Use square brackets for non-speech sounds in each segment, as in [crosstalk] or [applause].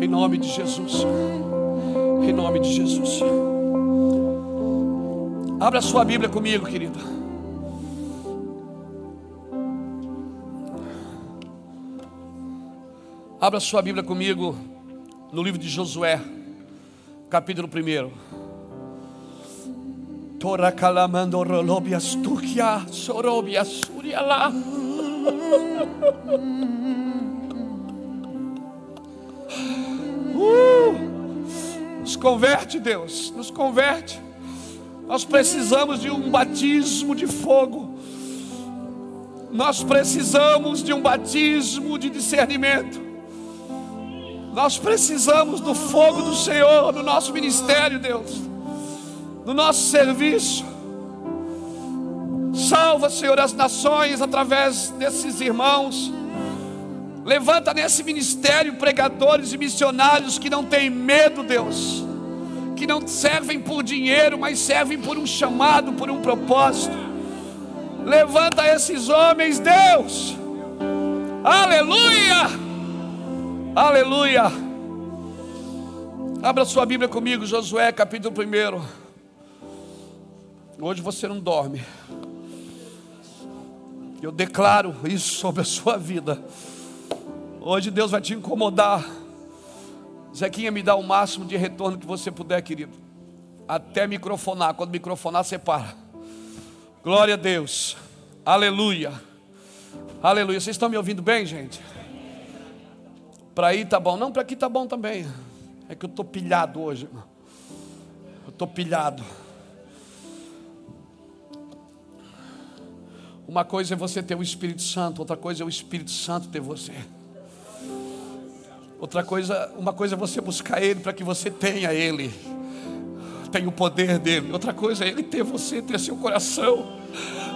Em nome de Jesus. Em nome de Jesus. Abra sua Bíblia comigo, querida. Abra sua Bíblia comigo no livro de Josué, capítulo 1. Tora calamando rolobias tukia sorobia suriala. [laughs] converte, Deus, nos converte. Nós precisamos de um batismo de fogo. Nós precisamos de um batismo de discernimento. Nós precisamos do fogo do Senhor no nosso ministério, Deus, no nosso serviço. Salva, Senhor, as nações através desses irmãos. Levanta nesse ministério pregadores e missionários que não têm medo, Deus, que não servem por dinheiro, mas servem por um chamado, por um propósito. Levanta esses homens, Deus. Aleluia! Aleluia! Abra sua Bíblia comigo, Josué, capítulo 1. Hoje você não dorme. Eu declaro isso sobre a sua vida. Hoje Deus vai te incomodar. Zequinha, me dá o máximo de retorno que você puder, querido. Até microfonar. Quando microfonar, você para. Glória a Deus. Aleluia. Aleluia. Vocês estão me ouvindo bem, gente? Para aí tá bom. Não, para aqui tá bom também. É que eu estou pilhado hoje, irmão. Eu estou pilhado. Uma coisa é você ter o Espírito Santo, outra coisa é o Espírito Santo ter você. Outra coisa, uma coisa é você buscar Ele para que você tenha Ele, tenha o poder dele. Outra coisa é Ele ter você, ter seu coração,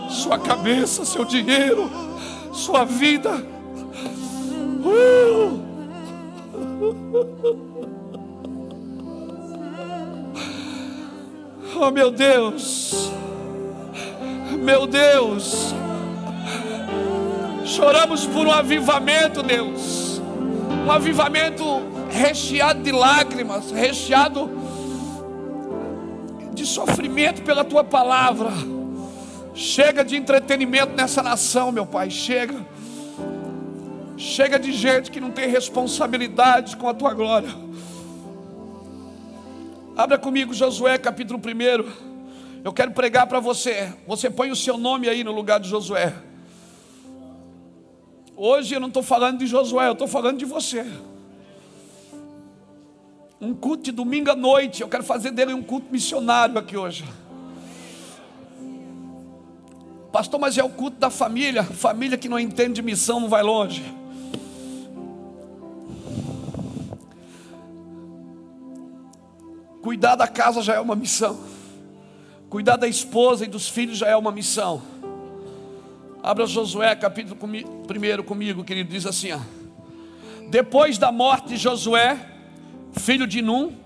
sua cabeça, seu dinheiro, sua vida. Uh! Oh meu Deus, meu Deus, choramos por um avivamento, Deus um avivamento recheado de lágrimas, recheado de sofrimento pela tua palavra. Chega de entretenimento nessa nação, meu Pai, chega. Chega de gente que não tem responsabilidade com a tua glória. Abra comigo Josué capítulo 1. Eu quero pregar para você. Você põe o seu nome aí no lugar de Josué. Hoje eu não estou falando de Josué, eu estou falando de você. Um culto de domingo à noite, eu quero fazer dele um culto missionário aqui hoje. Pastor, mas é o culto da família. Família que não entende de missão não vai longe. Cuidar da casa já é uma missão. Cuidar da esposa e dos filhos já é uma missão. Abra Josué capítulo 1 comigo, querido, diz assim: ó. Depois da morte de Josué, filho de Num,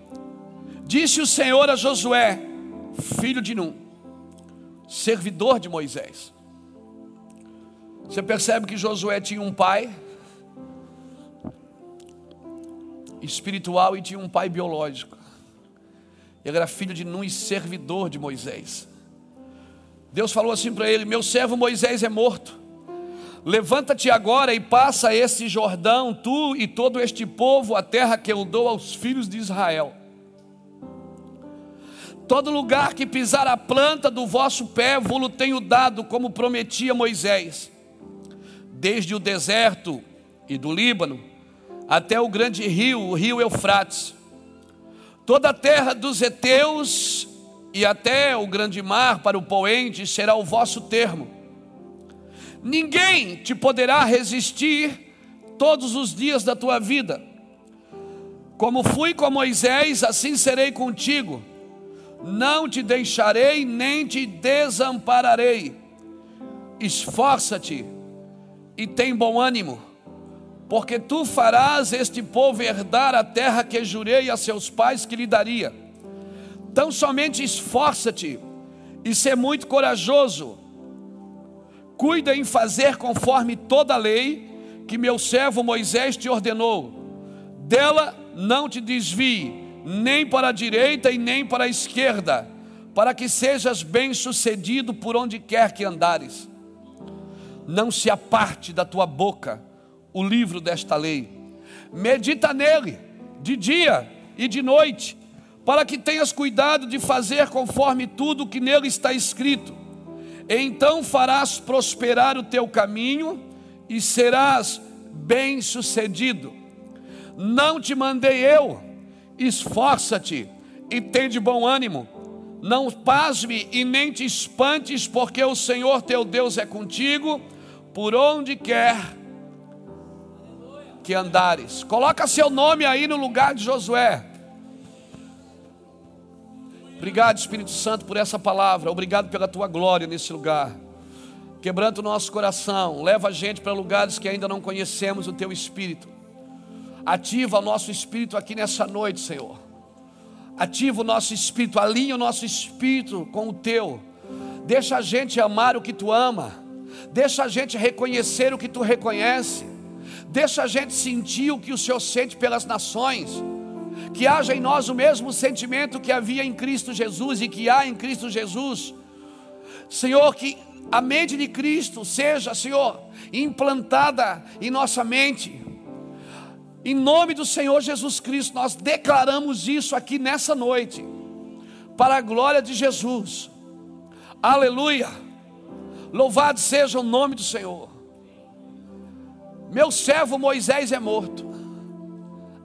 disse o Senhor a Josué, filho de Num, servidor de Moisés. Você percebe que Josué tinha um pai espiritual e tinha um pai biológico. Ele era filho de Num e servidor de Moisés. Deus falou assim para ele: Meu servo Moisés é morto. Levanta-te agora e passa esse Jordão, tu e todo este povo, a terra que eu dou aos filhos de Israel. Todo lugar que pisar a planta do vosso pé, vou-lo tenho dado, como prometia Moisés, desde o deserto e do Líbano, até o grande rio, o rio Eufrates. Toda a terra dos heteus e até o grande mar para o poente será o vosso termo. Ninguém te poderá resistir todos os dias da tua vida. Como fui com Moisés, assim serei contigo. Não te deixarei nem te desampararei. Esforça-te e tem bom ânimo, porque tu farás este povo herdar a terra que jurei a seus pais que lhe daria então somente esforça-te e ser muito corajoso. Cuida em fazer conforme toda a lei que meu servo Moisés te ordenou. Dela não te desvie nem para a direita e nem para a esquerda, para que sejas bem-sucedido por onde quer que andares. Não se aparte da tua boca o livro desta lei. Medita nele de dia e de noite, para que tenhas cuidado de fazer conforme tudo que nele está escrito. Então farás prosperar o teu caminho e serás bem-sucedido. Não te mandei eu, esforça-te e tem de bom ânimo. Não pasme e nem te espantes, porque o Senhor teu Deus é contigo, por onde quer que andares. Coloca seu nome aí no lugar de Josué. Obrigado, Espírito Santo, por essa palavra. Obrigado pela tua glória nesse lugar. Quebrando o nosso coração, leva a gente para lugares que ainda não conhecemos o teu Espírito. Ativa o nosso espírito aqui nessa noite, Senhor. Ativa o nosso espírito, alinha o nosso espírito com o teu. Deixa a gente amar o que tu ama. Deixa a gente reconhecer o que tu reconhece. Deixa a gente sentir o que o Senhor sente pelas nações. Que haja em nós o mesmo sentimento que havia em Cristo Jesus e que há em Cristo Jesus. Senhor, que a mente de Cristo seja, Senhor, implantada em nossa mente em nome do Senhor Jesus Cristo, nós declaramos isso aqui nessa noite, para a glória de Jesus. Aleluia. Louvado seja o nome do Senhor. Meu servo Moisés é morto.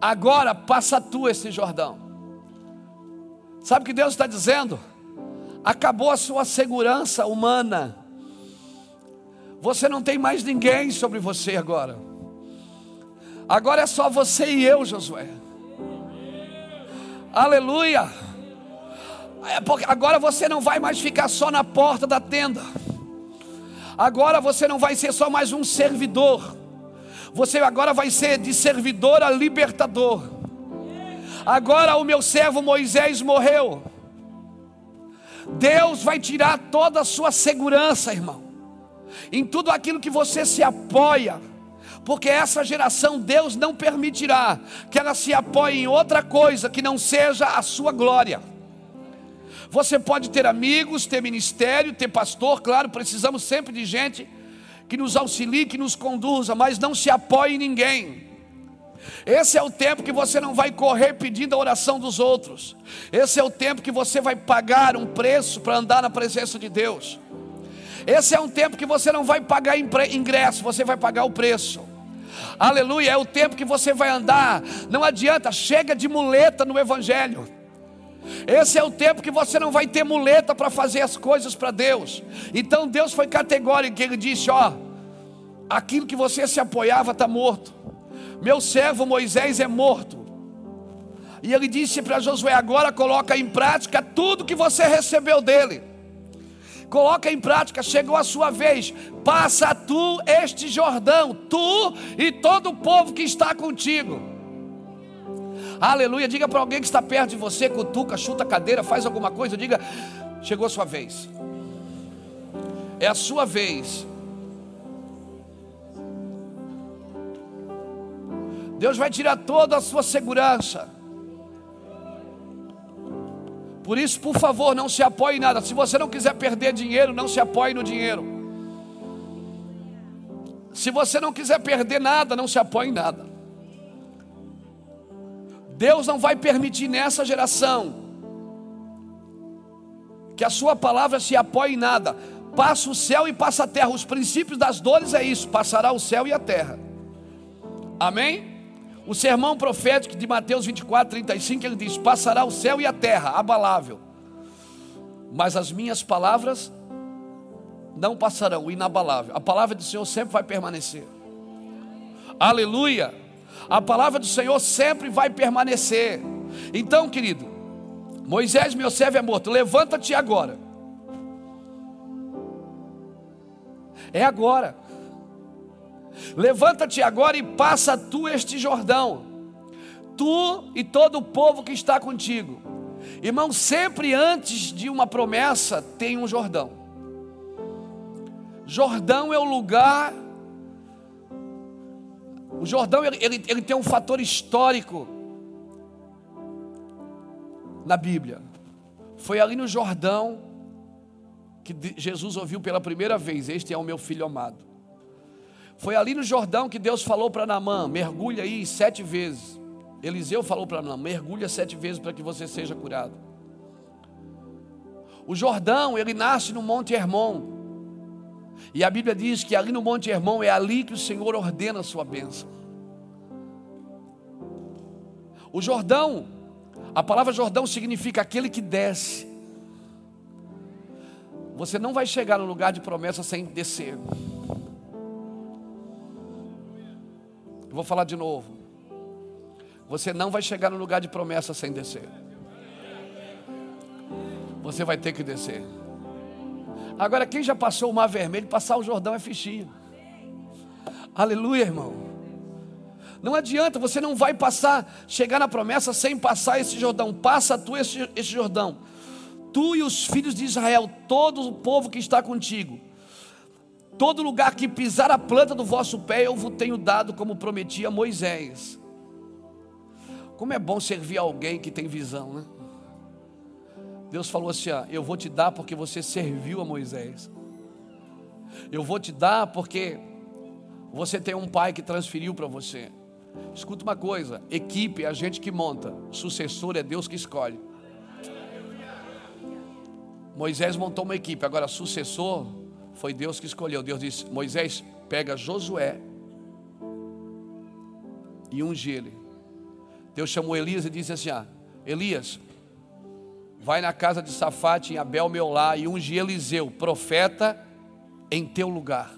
Agora passa tu esse Jordão. Sabe o que Deus está dizendo? Acabou a sua segurança humana. Você não tem mais ninguém sobre você agora. Agora é só você e eu, Josué. Aleluia. É agora você não vai mais ficar só na porta da tenda. Agora você não vai ser só mais um servidor. Você agora vai ser de servidor a libertador. Agora o meu servo Moisés morreu. Deus vai tirar toda a sua segurança, irmão. Em tudo aquilo que você se apoia porque essa geração Deus não permitirá que ela se apoie em outra coisa que não seja a sua glória. Você pode ter amigos, ter ministério, ter pastor, claro, precisamos sempre de gente que nos auxilie, que nos conduza, mas não se apoie em ninguém. Esse é o tempo que você não vai correr pedindo a oração dos outros. Esse é o tempo que você vai pagar um preço para andar na presença de Deus. Esse é um tempo que você não vai pagar ingresso, você vai pagar o preço. Aleluia, é o tempo que você vai andar. Não adianta, chega de muleta no Evangelho. Esse é o tempo que você não vai ter muleta para fazer as coisas para Deus. Então Deus foi categórico, ele disse: Ó, aquilo que você se apoiava está morto. Meu servo Moisés é morto. E ele disse para Josué: agora coloca em prática tudo que você recebeu dele coloca em prática, chegou a sua vez, passa tu este Jordão, tu e todo o povo que está contigo. Aleluia, diga para alguém que está perto de você, cutuca, chuta a cadeira, faz alguma coisa, diga: chegou a sua vez. É a sua vez. Deus vai tirar toda a sua segurança. Por isso, por favor, não se apoie em nada. Se você não quiser perder dinheiro, não se apoie no dinheiro. Se você não quiser perder nada, não se apoie em nada. Deus não vai permitir nessa geração que a sua palavra se apoie em nada. Passa o céu e passa a terra. Os princípios das dores é isso: passará o céu e a terra. Amém? O sermão profético de Mateus 24, 35, ele diz: Passará o céu e a terra, abalável, mas as minhas palavras não passarão, inabalável. A palavra do Senhor sempre vai permanecer. Aleluia! A palavra do Senhor sempre vai permanecer. Então, querido, Moisés, meu servo é morto, levanta-te agora. É agora. Levanta-te agora e passa tu este Jordão, tu e todo o povo que está contigo. Irmão, sempre antes de uma promessa tem um Jordão. Jordão é o lugar. O Jordão ele, ele, ele tem um fator histórico na Bíblia. Foi ali no Jordão que Jesus ouviu pela primeira vez: Este é o meu filho amado. Foi ali no Jordão que Deus falou para Naamã: mergulha aí sete vezes. Eliseu falou para Naamã: mergulha sete vezes para que você seja curado. O Jordão, ele nasce no Monte Hermon. E a Bíblia diz que ali no Monte Hermon é ali que o Senhor ordena a sua bênção. O Jordão, a palavra Jordão significa aquele que desce. Você não vai chegar no lugar de promessa sem descer. Eu vou falar de novo. Você não vai chegar no lugar de promessa sem descer. Você vai ter que descer. Agora, quem já passou o Mar Vermelho, passar o Jordão é fichinha. Aleluia, irmão. Não adianta, você não vai passar, chegar na promessa sem passar esse Jordão. Passa tu esse, esse Jordão. Tu e os filhos de Israel, todo o povo que está contigo. Todo lugar que pisar a planta do vosso pé, eu vos tenho dado, como prometi a Moisés. Como é bom servir alguém que tem visão, né? Deus falou assim: ó, Eu vou te dar porque você serviu a Moisés. Eu vou te dar porque você tem um pai que transferiu para você. Escuta uma coisa: equipe é a gente que monta, sucessor é Deus que escolhe. Moisés montou uma equipe, agora sucessor foi Deus que escolheu. Deus disse: Moisés, pega Josué e unge ele. Deus chamou Elias e disse assim: ah, Elias, vai na casa de Safate em Abel Meolá e unge Eliseu, profeta, em teu lugar.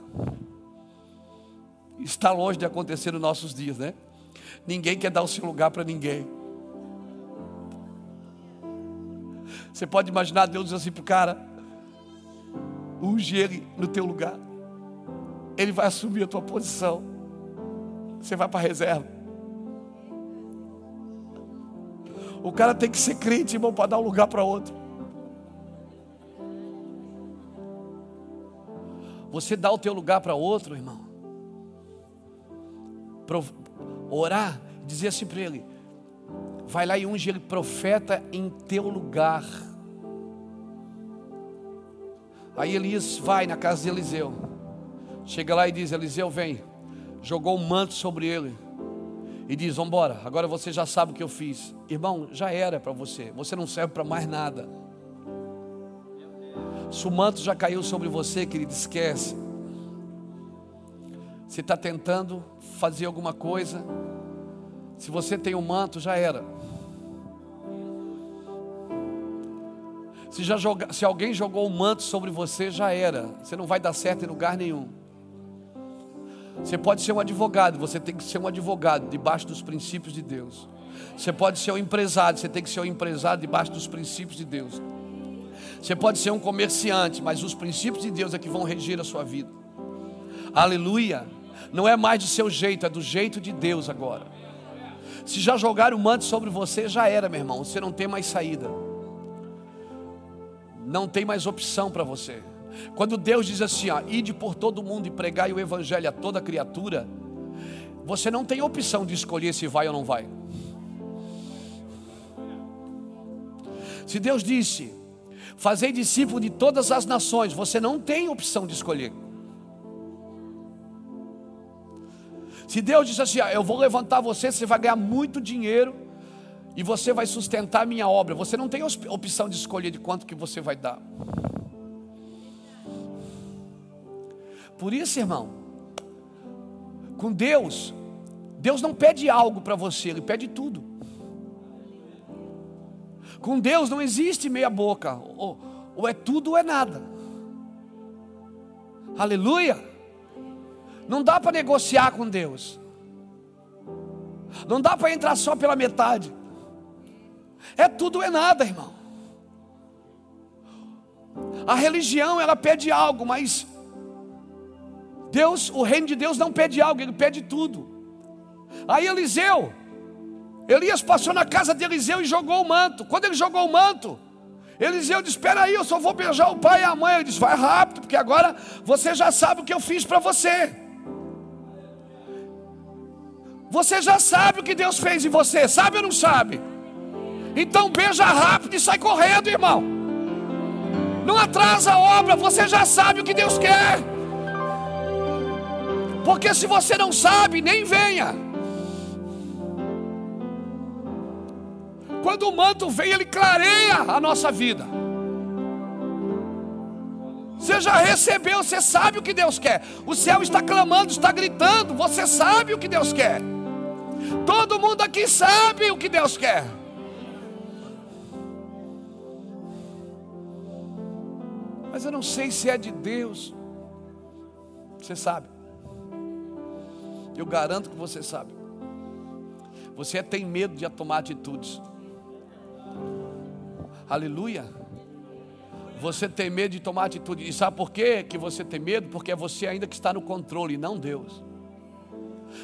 Está longe de acontecer nos nossos dias, né? Ninguém quer dar o seu lugar para ninguém. Você pode imaginar Deus dizendo assim para o cara: unge ele no teu lugar. Ele vai assumir a tua posição. Você vai para a reserva. O cara tem que ser crente, irmão, para dar um lugar para outro. Você dá o teu lugar para outro, irmão. Orar, dizer assim para ele: vai lá e unge ele profeta em teu lugar. Aí Elias vai na casa de Eliseu. Chega lá e diz: Eliseu, vem. Jogou um manto sobre ele e diz: Vamos embora, agora você já sabe o que eu fiz. Irmão, já era para você, você não serve para mais nada. Se o manto já caiu sobre você, querido, esquece. Você está tentando fazer alguma coisa, se você tem um manto, já era. Se, já joga, se alguém jogou um manto sobre você, já era. Você não vai dar certo em lugar nenhum. Você pode ser um advogado, você tem que ser um advogado debaixo dos princípios de Deus. Você pode ser um empresário, você tem que ser um empresário debaixo dos princípios de Deus. Você pode ser um comerciante, mas os princípios de Deus é que vão regir a sua vida. Aleluia. Não é mais do seu jeito, é do jeito de Deus agora. Se já jogaram o manto sobre você, já era, meu irmão. Você não tem mais saída. Não tem mais opção para você. Quando Deus diz assim, ó, ide por todo mundo e pregai o evangelho a toda criatura, você não tem opção de escolher se vai ou não vai. Se Deus disse, fazei discípulo de todas as nações, você não tem opção de escolher. Se Deus disse assim, eu vou levantar você, você vai ganhar muito dinheiro e você vai sustentar a minha obra, você não tem opção de escolher de quanto que você vai dar. Por isso, irmão, com Deus, Deus não pede algo para você, Ele pede tudo. Com Deus não existe meia boca, ou, ou é tudo ou é nada. Aleluia! Não dá para negociar com Deus. Não dá para entrar só pela metade. É tudo ou é nada, irmão. A religião ela pede algo, mas Deus, o reino de Deus não pede algo, ele pede tudo. Aí Eliseu, Elias passou na casa de Eliseu e jogou o manto. Quando ele jogou o manto, Eliseu disse: Espera aí, eu só vou beijar o pai e a mãe. Ele disse: Vai rápido, porque agora você já sabe o que eu fiz para você. Você já sabe o que Deus fez em você, sabe ou não sabe? Então beija rápido e sai correndo, irmão. Não atrasa a obra, você já sabe o que Deus quer. Porque se você não sabe, nem venha. Quando o manto vem, ele clareia a nossa vida. Você já recebeu, você sabe o que Deus quer. O céu está clamando, está gritando, você sabe o que Deus quer. Todo mundo aqui sabe o que Deus quer. Mas eu não sei se é de Deus. Você sabe. Eu garanto que você sabe. Você tem medo de tomar atitudes. Aleluia. Você tem medo de tomar atitude. E sabe por quê que você tem medo? Porque é você ainda que está no controle, não Deus.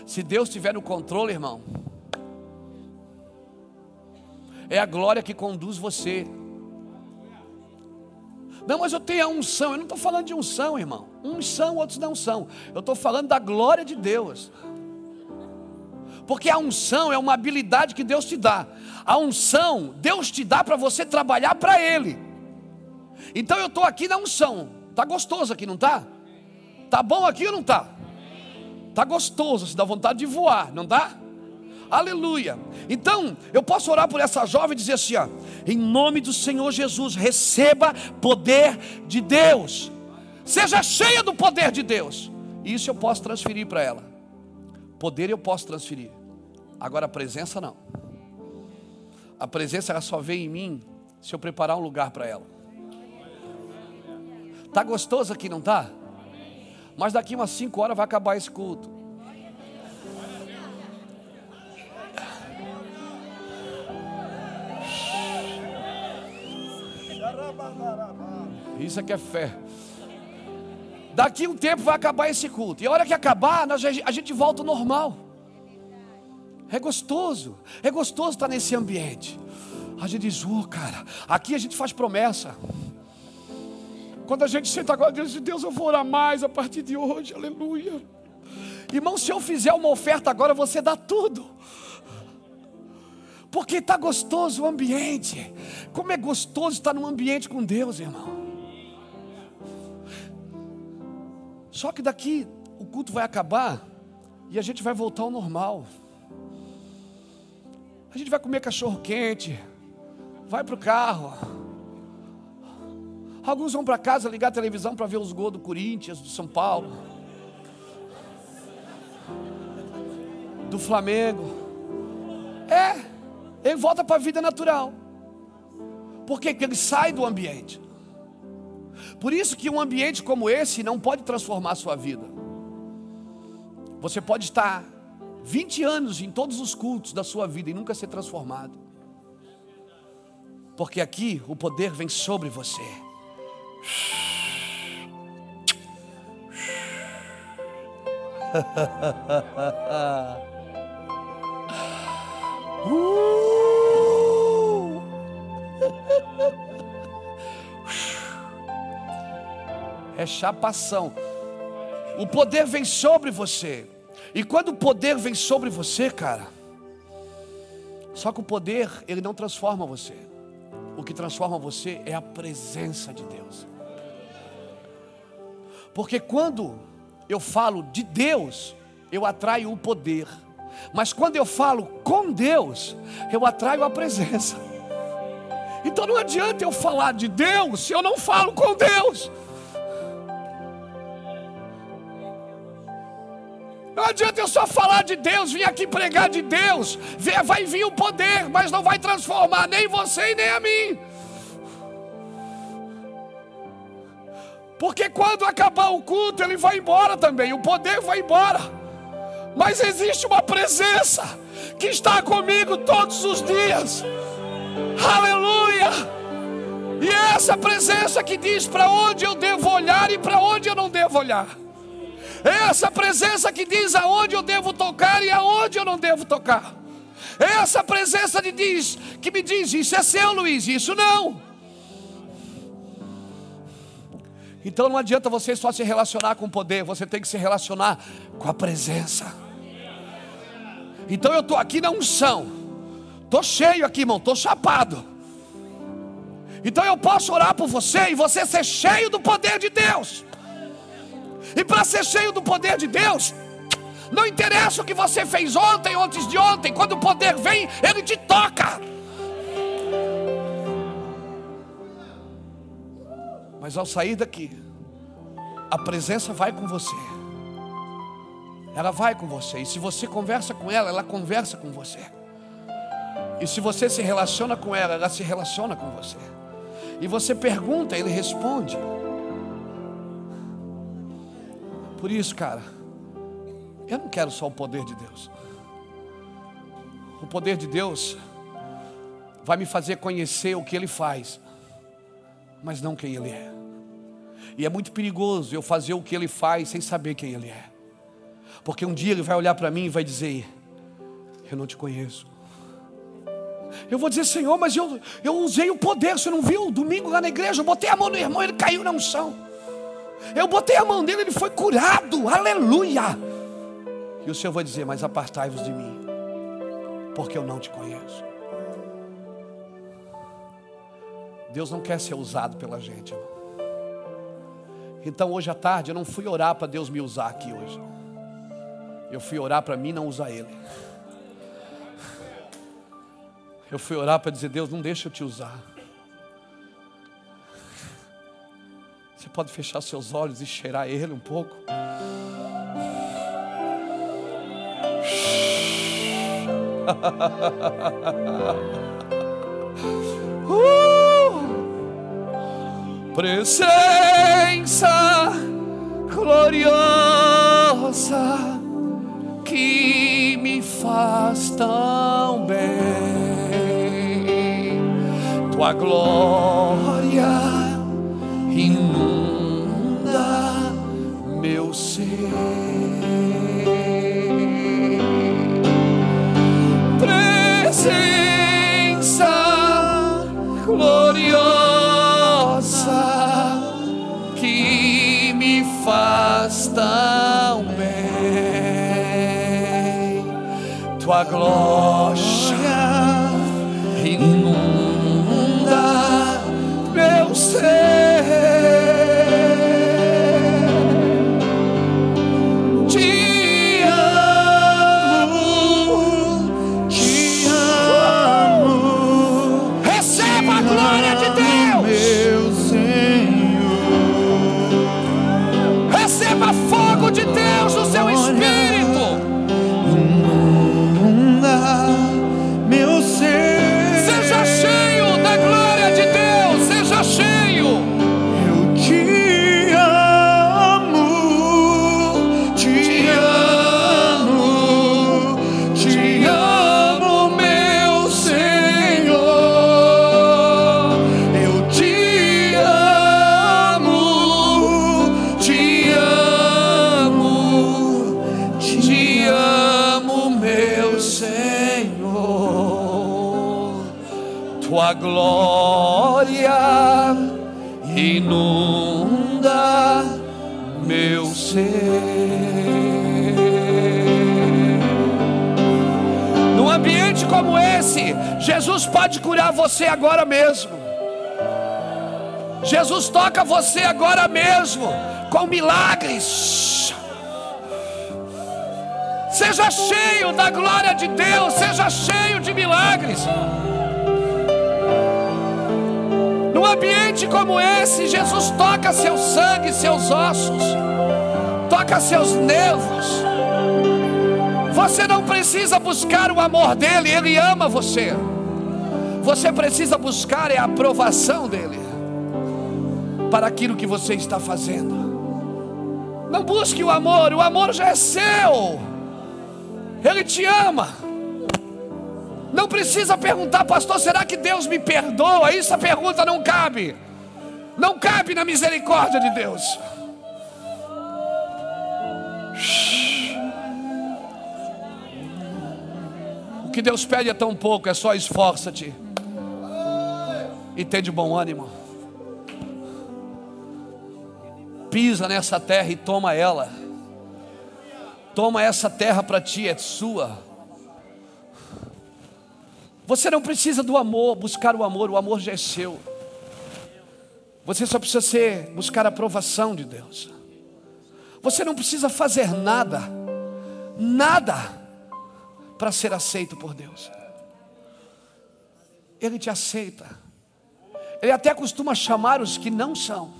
Se Deus estiver no controle, irmão, é a glória que conduz você. Não, mas eu tenho a unção. Eu não estou falando de unção, irmão. Uns são, outros não são. Eu estou falando da glória de Deus. Porque a unção é uma habilidade que Deus te dá. A unção, Deus te dá para você trabalhar para Ele. Então eu estou aqui na unção. Está gostoso aqui, não está? Está bom aqui ou não está? Está gostoso, se dá vontade de voar, não dá? Aleluia. Então, eu posso orar por essa jovem e dizer assim: ó, em nome do Senhor Jesus, receba poder de Deus. Seja cheia do poder de Deus. Isso eu posso transferir para ela. Poder eu posso transferir. Agora a presença não. A presença ela só vem em mim se eu preparar um lugar para ela. Tá gostoso aqui, não tá? Mas daqui umas 5 horas vai acabar esse culto. Isso aqui é fé. Daqui um tempo vai acabar esse culto. E a hora que acabar, a gente volta ao normal. É gostoso. É gostoso estar nesse ambiente. A gente diz, oh, cara, aqui a gente faz promessa. Quando a gente senta agora diante de Deus, eu vou orar mais a partir de hoje, aleluia. Irmão, se eu fizer uma oferta agora, você dá tudo. Porque está gostoso o ambiente. Como é gostoso estar num ambiente com Deus, irmão. Só que daqui o culto vai acabar e a gente vai voltar ao normal. A gente vai comer cachorro quente, vai para o carro. Alguns vão para casa ligar a televisão para ver os gols do Corinthians, do São Paulo, do Flamengo. É, ele volta para a vida natural. Porque ele sai do ambiente. Por isso que um ambiente como esse não pode transformar a sua vida. Você pode estar 20 anos em todos os cultos da sua vida e nunca ser transformado. Porque aqui o poder vem sobre você. [laughs] uh! É chapação. O poder vem sobre você. E quando o poder vem sobre você, cara, só que o poder, ele não transforma você. O que transforma você é a presença de Deus. Porque quando eu falo de Deus, eu atraio o poder. Mas quando eu falo com Deus, eu atraio a presença. Então não adianta eu falar de Deus se eu não falo com Deus. Adianta eu só falar de Deus, vir aqui pregar de Deus. Vai vir o poder, mas não vai transformar nem você e nem a mim. Porque quando acabar o culto, ele vai embora também, o poder vai embora. Mas existe uma presença que está comigo todos os dias. Aleluia! E é essa presença que diz para onde eu devo olhar e para onde eu não devo olhar. É essa presença que diz aonde eu devo tocar e aonde eu não devo tocar. É essa presença de diz, que me diz: Isso é seu, Luiz, isso não. Então não adianta você só se relacionar com o poder, você tem que se relacionar com a presença. Então eu estou aqui na unção, Tô cheio aqui, irmão, tô chapado. Então eu posso orar por você e você ser cheio do poder de Deus. E para ser cheio do poder de Deus, não interessa o que você fez ontem, antes de ontem, quando o poder vem, ele te toca. Mas ao sair daqui, a presença vai com você. Ela vai com você. E se você conversa com ela, ela conversa com você. E se você se relaciona com ela, ela se relaciona com você. E você pergunta, ele responde. Por isso, cara, eu não quero só o poder de Deus. O poder de Deus vai me fazer conhecer o que Ele faz, mas não quem Ele é. E é muito perigoso eu fazer o que Ele faz sem saber quem Ele é, porque um dia Ele vai olhar para mim e vai dizer: Eu não te conheço. Eu vou dizer, Senhor, mas eu, eu usei o poder, você não viu? Domingo lá na igreja, eu botei a mão no irmão, ele caiu na unção. Eu botei a mão nele, ele foi curado. Aleluia. E o Senhor vai dizer: Mas apartai-vos de mim, porque eu não te conheço. Deus não quer ser usado pela gente, irmão. Então hoje à tarde eu não fui orar para Deus me usar aqui hoje. Eu fui orar para mim não usar Ele. Eu fui orar para dizer: Deus, não deixa eu te usar. Você pode fechar seus olhos e cheirar Ele um pouco? [laughs] uh! Presença gloriosa que me faz tão bem, tua glória inunda meu ser. Presença gloriosa que me faz tão bem, tua glória Tua glória inunda meu ser. Num ambiente como esse, Jesus pode curar você agora mesmo. Jesus toca você agora mesmo com milagres. Seja cheio da glória de Deus, seja cheio de milagres. Ambiente como esse, Jesus toca seu sangue, seus ossos, toca seus nervos. Você não precisa buscar o amor dele, ele ama você. Você precisa buscar é a aprovação dele para aquilo que você está fazendo. Não busque o amor, o amor já é seu. Ele te ama. Não precisa perguntar, pastor, será que Deus me perdoa? Essa pergunta não cabe. Não cabe na misericórdia de Deus. O que Deus pede é tão pouco, é só esforça-te. E tem de bom ânimo. Pisa nessa terra e toma ela. Toma essa terra para ti, é sua. Você não precisa do amor, buscar o amor, o amor já é seu. Você só precisa ser, buscar a aprovação de Deus. Você não precisa fazer nada, nada, para ser aceito por Deus. Ele te aceita. Ele até costuma chamar os que não são.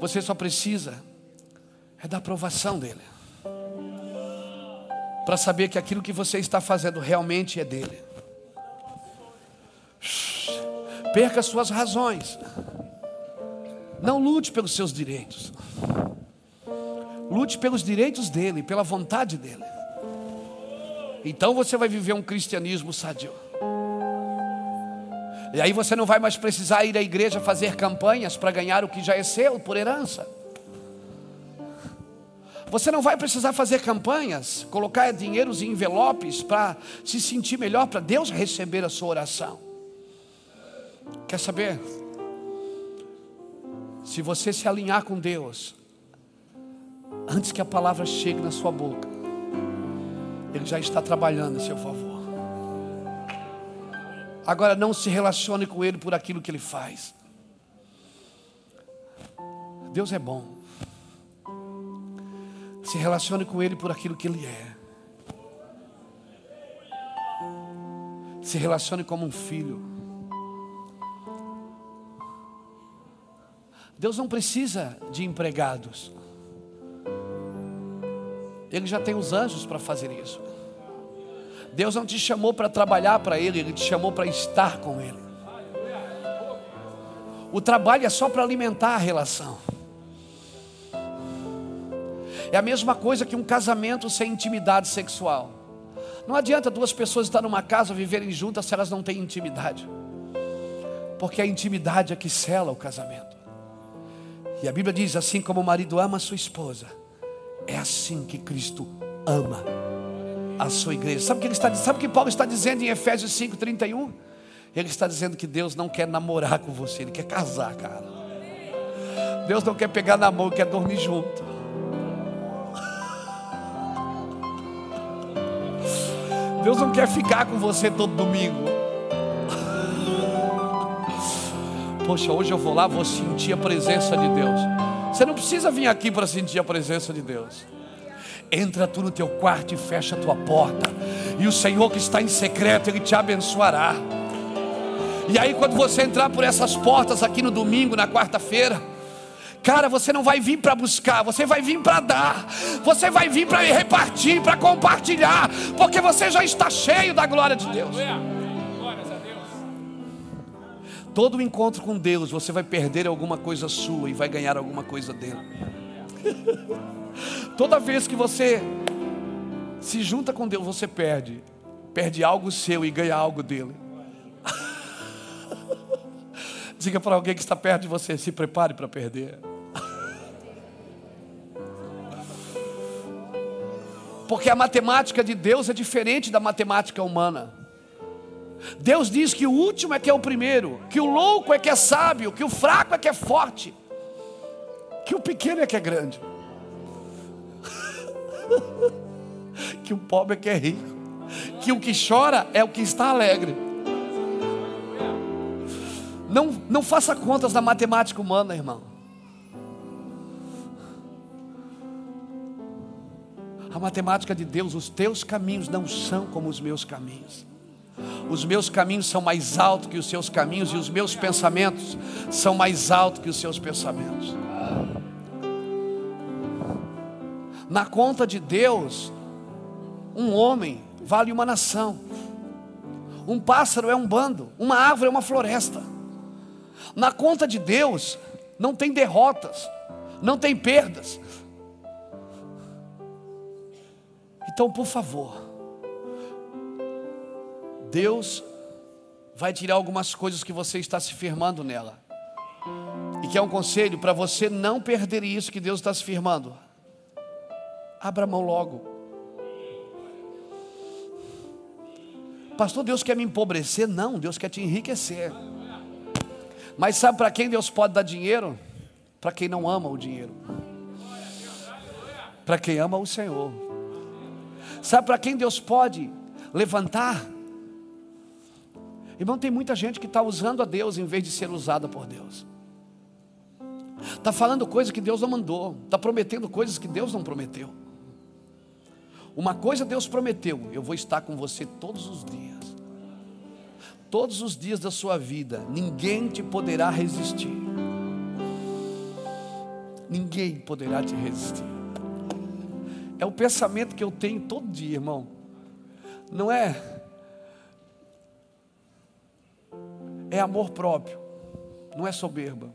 Você só precisa é da aprovação dele. Para saber que aquilo que você está fazendo realmente é dele. Perca suas razões. Não lute pelos seus direitos. Lute pelos direitos dele, pela vontade dele. Então você vai viver um cristianismo sadio. E aí você não vai mais precisar ir à igreja fazer campanhas para ganhar o que já é seu por herança. Você não vai precisar fazer campanhas, colocar dinheiros em envelopes para se sentir melhor, para Deus receber a sua oração. Quer saber? Se você se alinhar com Deus, antes que a palavra chegue na sua boca, Ele já está trabalhando em seu favor. Agora não se relacione com Ele por aquilo que Ele faz. Deus é bom. Se relacione com Ele por aquilo que Ele é. Se relacione como um filho. Deus não precisa de empregados. Ele já tem os anjos para fazer isso. Deus não te chamou para trabalhar para Ele, Ele te chamou para estar com Ele. O trabalho é só para alimentar a relação. É a mesma coisa que um casamento sem intimidade sexual. Não adianta duas pessoas estar numa casa viverem juntas se elas não têm intimidade. Porque a intimidade é que sela o casamento. E a Bíblia diz: assim como o marido ama a sua esposa, é assim que Cristo ama a sua igreja. Sabe o que ele está Sabe o que Paulo está dizendo em Efésios 5:31? Ele está dizendo que Deus não quer namorar com você, ele quer casar, cara. Deus não quer pegar na mão, quer dormir junto. Deus não quer ficar com você todo domingo. Poxa, hoje eu vou lá, vou sentir a presença de Deus. Você não precisa vir aqui para sentir a presença de Deus. Entra tu no teu quarto e fecha a tua porta. E o Senhor que está em secreto, Ele te abençoará. E aí, quando você entrar por essas portas aqui no domingo, na quarta-feira, Cara, você não vai vir para buscar, você vai vir para dar, você vai vir para repartir, para compartilhar, porque você já está cheio da glória de Deus. Todo encontro com Deus, você vai perder alguma coisa sua e vai ganhar alguma coisa dele. Toda vez que você se junta com Deus, você perde. Perde algo seu e ganha algo dele. Diga para alguém que está perto de você: se prepare para perder. Porque a matemática de Deus é diferente da matemática humana. Deus diz que o último é que é o primeiro, que o louco é que é sábio, que o fraco é que é forte, que o pequeno é que é grande, [laughs] que o pobre é que é rico, que o que chora é o que está alegre. Não, não faça contas da matemática humana, irmão. A matemática de Deus, os teus caminhos não são como os meus caminhos. Os meus caminhos são mais altos que os seus caminhos, e os meus pensamentos são mais altos que os seus pensamentos. Na conta de Deus, um homem vale uma nação, um pássaro é um bando, uma árvore é uma floresta. Na conta de Deus, não tem derrotas, não tem perdas. Então, por favor, Deus vai tirar algumas coisas que você está se firmando nela. E que é um conselho para você não perder isso que Deus está se firmando. Abra mão logo. Pastor, Deus quer me empobrecer? Não, Deus quer te enriquecer. Mas sabe para quem Deus pode dar dinheiro? Para quem não ama o dinheiro. Para quem ama o Senhor. Sabe para quem Deus pode levantar. Irmão, tem muita gente que está usando a Deus em vez de ser usada por Deus. Está falando coisas que Deus não mandou, está prometendo coisas que Deus não prometeu. Uma coisa Deus prometeu: eu vou estar com você todos os dias. Todos os dias da sua vida, ninguém te poderá resistir. Ninguém poderá te resistir. É o pensamento que eu tenho todo dia, irmão. Não é. É amor próprio, não é soberba.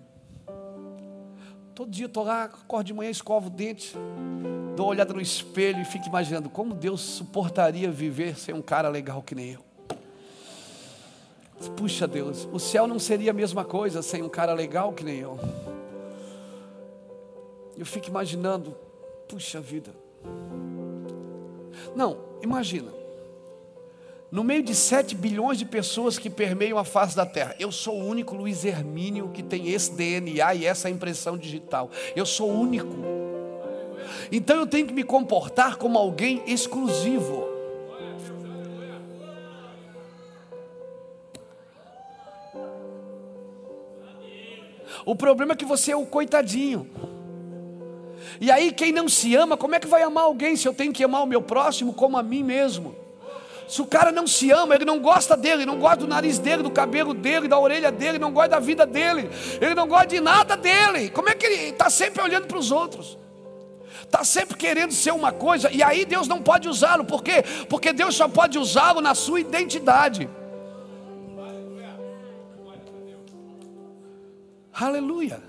Todo dia eu estou lá, acordo de manhã, escovo o dente, dou uma olhada no espelho e fico imaginando como Deus suportaria viver sem um cara legal que nem eu. Puxa Deus, o céu não seria a mesma coisa sem um cara legal que nem eu. Eu fico imaginando, puxa vida. Não, imagina. No meio de 7 bilhões de pessoas que permeiam a face da terra, eu sou o único Luiz Hermínio que tem esse DNA e essa impressão digital. Eu sou o único. Então eu tenho que me comportar como alguém exclusivo. O problema é que você é o coitadinho. E aí, quem não se ama, como é que vai amar alguém se eu tenho que amar o meu próximo como a mim mesmo? Se o cara não se ama, ele não gosta dele, não gosta do nariz dele, do cabelo dele, da orelha dele, não gosta da vida dele, ele não gosta de nada dele. Como é que ele está sempre olhando para os outros? Está sempre querendo ser uma coisa, e aí Deus não pode usá-lo, por quê? Porque Deus só pode usá-lo na sua identidade. Aleluia.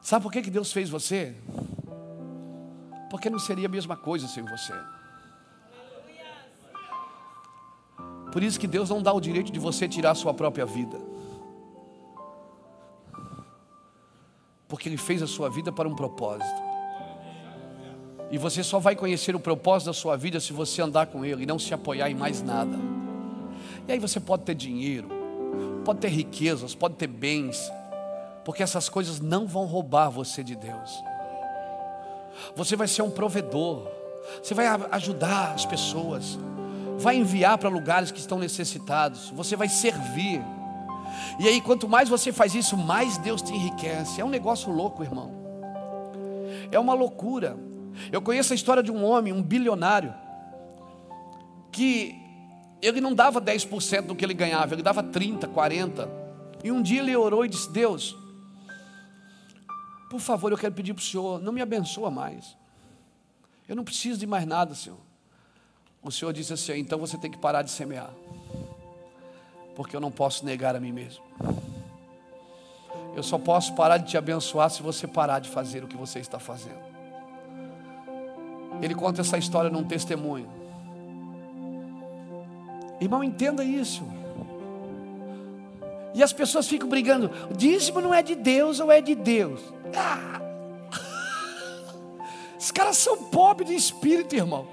Sabe por que, que Deus fez você? Porque não seria a mesma coisa sem você. Por isso que Deus não dá o direito de você tirar a sua própria vida. Porque Ele fez a sua vida para um propósito. E você só vai conhecer o propósito da sua vida se você andar com Ele e não se apoiar em mais nada. E aí você pode ter dinheiro, pode ter riquezas, pode ter bens, porque essas coisas não vão roubar você de Deus. Você vai ser um provedor, você vai ajudar as pessoas vai enviar para lugares que estão necessitados, você vai servir. E aí, quanto mais você faz isso, mais Deus te enriquece. É um negócio louco, irmão. É uma loucura. Eu conheço a história de um homem, um bilionário, que ele não dava 10% do que ele ganhava, ele dava 30, 40. E um dia ele orou e disse: Deus, por favor, eu quero pedir para o Senhor, não me abençoa mais. Eu não preciso de mais nada, Senhor o Senhor disse assim: então você tem que parar de semear, porque eu não posso negar a mim mesmo. Eu só posso parar de te abençoar se você parar de fazer o que você está fazendo. Ele conta essa história num testemunho. Irmão, entenda isso. E as pessoas ficam brigando: o dízimo não é de Deus ou é de Deus? Ah! [laughs] Os caras são pobres de espírito, irmão.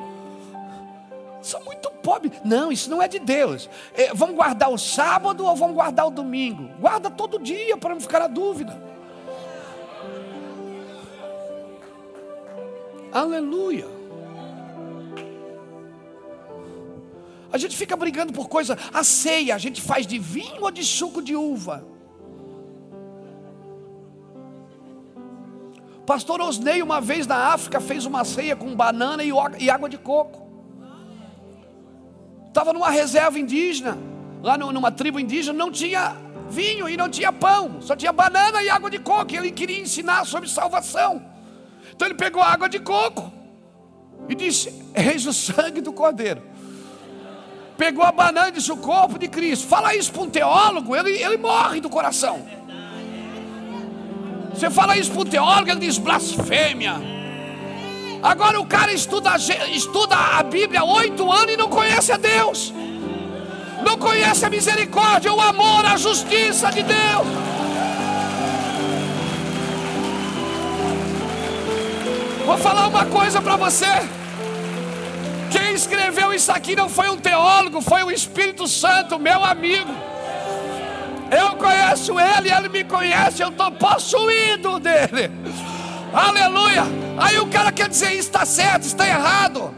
São muito pobres. Não, isso não é de Deus. É, vamos guardar o sábado ou vamos guardar o domingo? Guarda todo dia para não ficar a dúvida. Aleluia. A gente fica brigando por coisa. A ceia a gente faz de vinho ou de suco de uva? Pastor Osnei, uma vez na África, fez uma ceia com banana e água de coco. Estava numa reserva indígena, lá numa tribo indígena, não tinha vinho e não tinha pão, só tinha banana e água de coco. E ele queria ensinar sobre salvação. Então ele pegou água de coco e disse: Eis o sangue do cordeiro. Pegou a banana e disse: O corpo de Cristo. Fala isso para um teólogo, ele, ele morre do coração. Você fala isso para um teólogo, ele diz blasfêmia. Agora o cara estuda, estuda a Bíblia oito anos e não conhece a Deus. Não conhece a misericórdia, o amor, a justiça de Deus. Vou falar uma coisa para você. Quem escreveu isso aqui não foi um teólogo, foi o um Espírito Santo, meu amigo. Eu conheço ele, ele me conhece, eu estou possuído dele. Aleluia. Aí o cara quer dizer: isso está certo, está errado.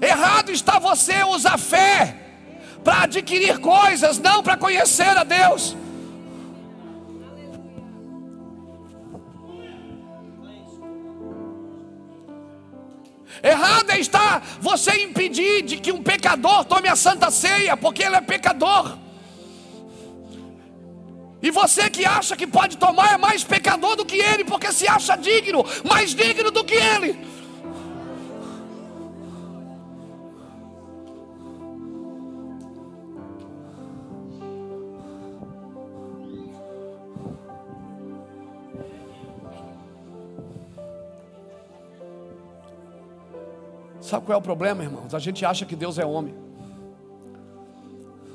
Errado está você usar fé para adquirir coisas, não para conhecer a Deus. Errado está você impedir de que um pecador tome a santa ceia, porque ele é pecador. E você que acha que pode tomar é mais pecador do que ele, porque se acha digno, mais digno do que ele. Sabe qual é o problema, irmãos? A gente acha que Deus é homem.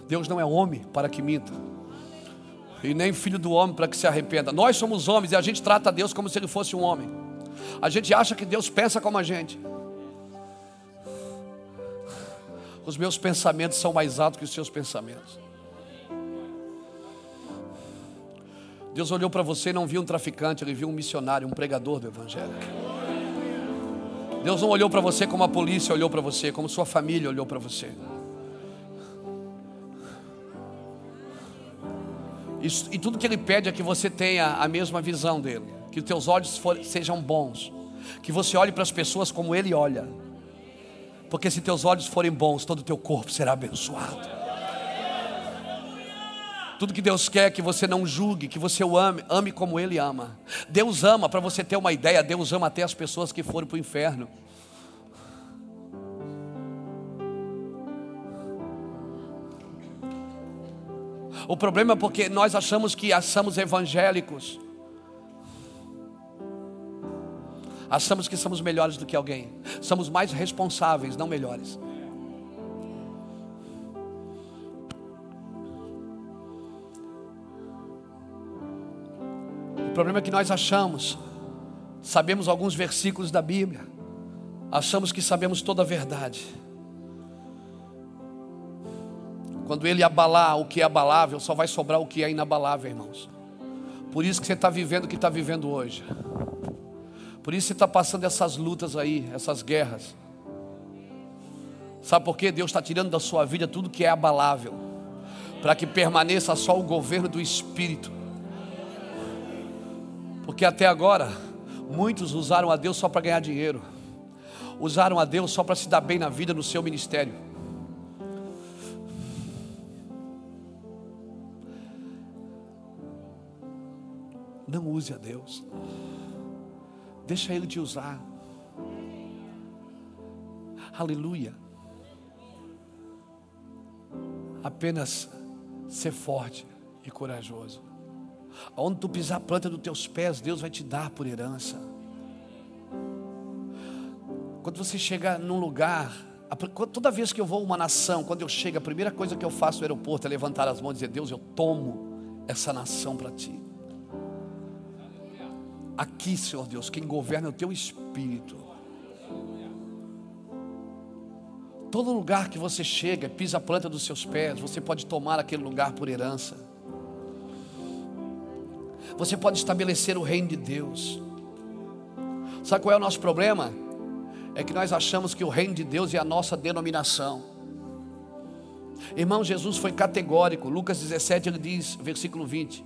Deus não é homem para que minta. E nem filho do homem para que se arrependa. Nós somos homens e a gente trata Deus como se ele fosse um homem. A gente acha que Deus pensa como a gente. Os meus pensamentos são mais altos que os seus pensamentos. Deus olhou para você e não viu um traficante, ele viu um missionário, um pregador do Evangelho. Deus não olhou para você como a polícia olhou para você, como sua família olhou para você. Isso, e tudo que Ele pede é que você tenha a mesma visão dele, que os teus olhos for, sejam bons, que você olhe para as pessoas como Ele olha, porque se teus olhos forem bons, todo o teu corpo será abençoado. Tudo que Deus quer é que você não julgue, que você o ame, ame como Ele ama. Deus ama, para você ter uma ideia, Deus ama até as pessoas que foram para o inferno. O problema é porque nós achamos que somos evangélicos. Achamos que somos melhores do que alguém. Somos mais responsáveis, não melhores. Problema é que nós achamos, sabemos alguns versículos da Bíblia, achamos que sabemos toda a verdade. Quando ele abalar o que é abalável, só vai sobrar o que é inabalável, irmãos. Por isso que você está vivendo o que está vivendo hoje. Por isso você está passando essas lutas aí, essas guerras. Sabe por quê? Deus está tirando da sua vida tudo que é abalável, para que permaneça só o governo do Espírito. Porque até agora, muitos usaram a Deus só para ganhar dinheiro, usaram a Deus só para se dar bem na vida no seu ministério. Não use a Deus, deixa Ele te usar. Aleluia. Apenas ser forte e corajoso. Onde tu pisar a planta dos teus pés, Deus vai te dar por herança. Quando você chega num lugar, toda vez que eu vou a uma nação, quando eu chego, a primeira coisa que eu faço no aeroporto é levantar as mãos e dizer: Deus, eu tomo essa nação para ti. Aqui, Senhor Deus, quem governa é o teu espírito. Todo lugar que você chega, pisa a planta dos seus pés, você pode tomar aquele lugar por herança. Você pode estabelecer o reino de Deus. Sabe qual é o nosso problema? É que nós achamos que o reino de Deus é a nossa denominação. Irmão, Jesus foi categórico. Lucas 17, ele diz, versículo 20: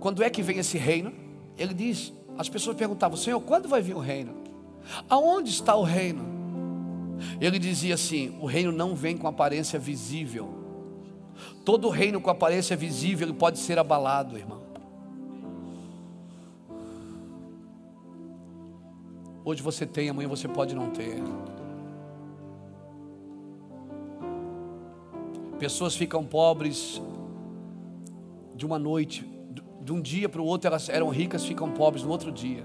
Quando é que vem esse reino? Ele diz: As pessoas perguntavam, Senhor, quando vai vir o reino? Aonde está o reino? Ele dizia assim: O reino não vem com aparência visível Todo reino com aparência visível pode ser abalado, irmão. Hoje você tem, amanhã você pode não ter. Pessoas ficam pobres de uma noite, de um dia para o outro elas eram ricas, ficam pobres no outro dia.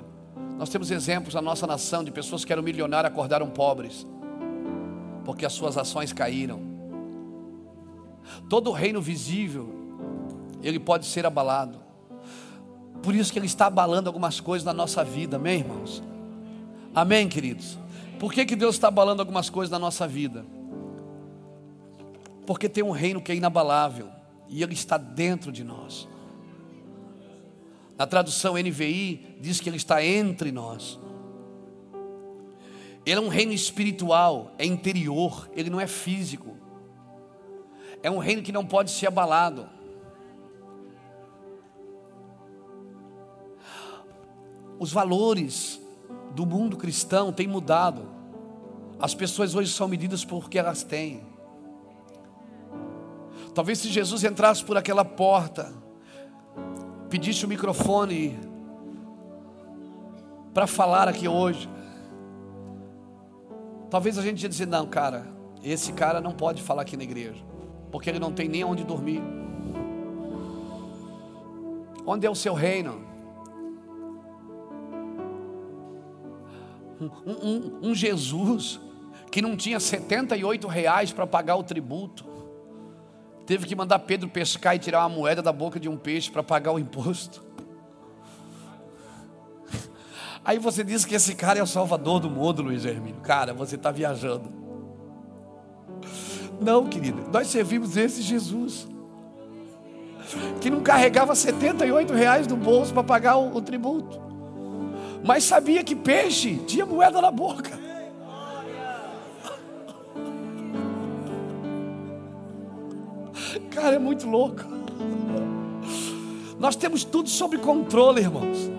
Nós temos exemplos na nossa nação de pessoas que eram milionárias acordaram pobres, porque as suas ações caíram. Todo reino visível, ele pode ser abalado. Por isso que ele está abalando algumas coisas na nossa vida, amém, irmãos? Amém, queridos? Por que, que Deus está abalando algumas coisas na nossa vida? Porque tem um reino que é inabalável e ele está dentro de nós. Na tradução NVI diz que ele está entre nós. Ele é um reino espiritual, é interior, ele não é físico. É um reino que não pode ser abalado. Os valores do mundo cristão têm mudado. As pessoas hoje são medidas por que elas têm. Talvez se Jesus entrasse por aquela porta, pedisse o microfone para falar aqui hoje, talvez a gente ia dizer: não, cara, esse cara não pode falar aqui na igreja, porque ele não tem nem onde dormir. Onde é o seu reino? Um, um, um Jesus que não tinha 78 reais para pagar o tributo, teve que mandar Pedro pescar e tirar uma moeda da boca de um peixe para pagar o imposto. Aí você diz que esse cara é o salvador do mundo, Luiz Hermínio. Cara, você está viajando. Não, querido, nós servimos esse Jesus. Que não carregava 78 reais no bolso para pagar o, o tributo. Mas sabia que peixe tinha moeda na boca. Cara, é muito louco. Nós temos tudo sob controle, irmãos.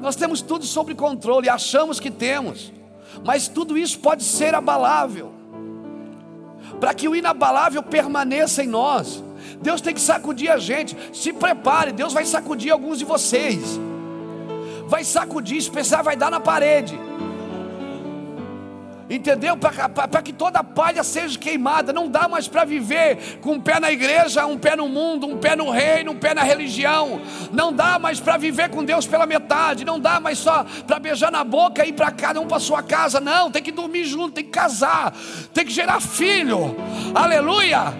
Nós temos tudo sob controle, achamos que temos, mas tudo isso pode ser abalável. Para que o inabalável permaneça em nós, Deus tem que sacudir a gente. Se prepare, Deus vai sacudir alguns de vocês. Vai sacudir, especial vai dar na parede. Entendeu? Para que toda palha seja queimada. Não dá mais para viver com um pé na igreja, um pé no mundo, um pé no reino, um pé na religião. Não dá mais para viver com Deus pela metade. Não dá mais só para beijar na boca e ir para cada um para sua casa. Não, tem que dormir junto, tem que casar, tem que gerar filho. Aleluia!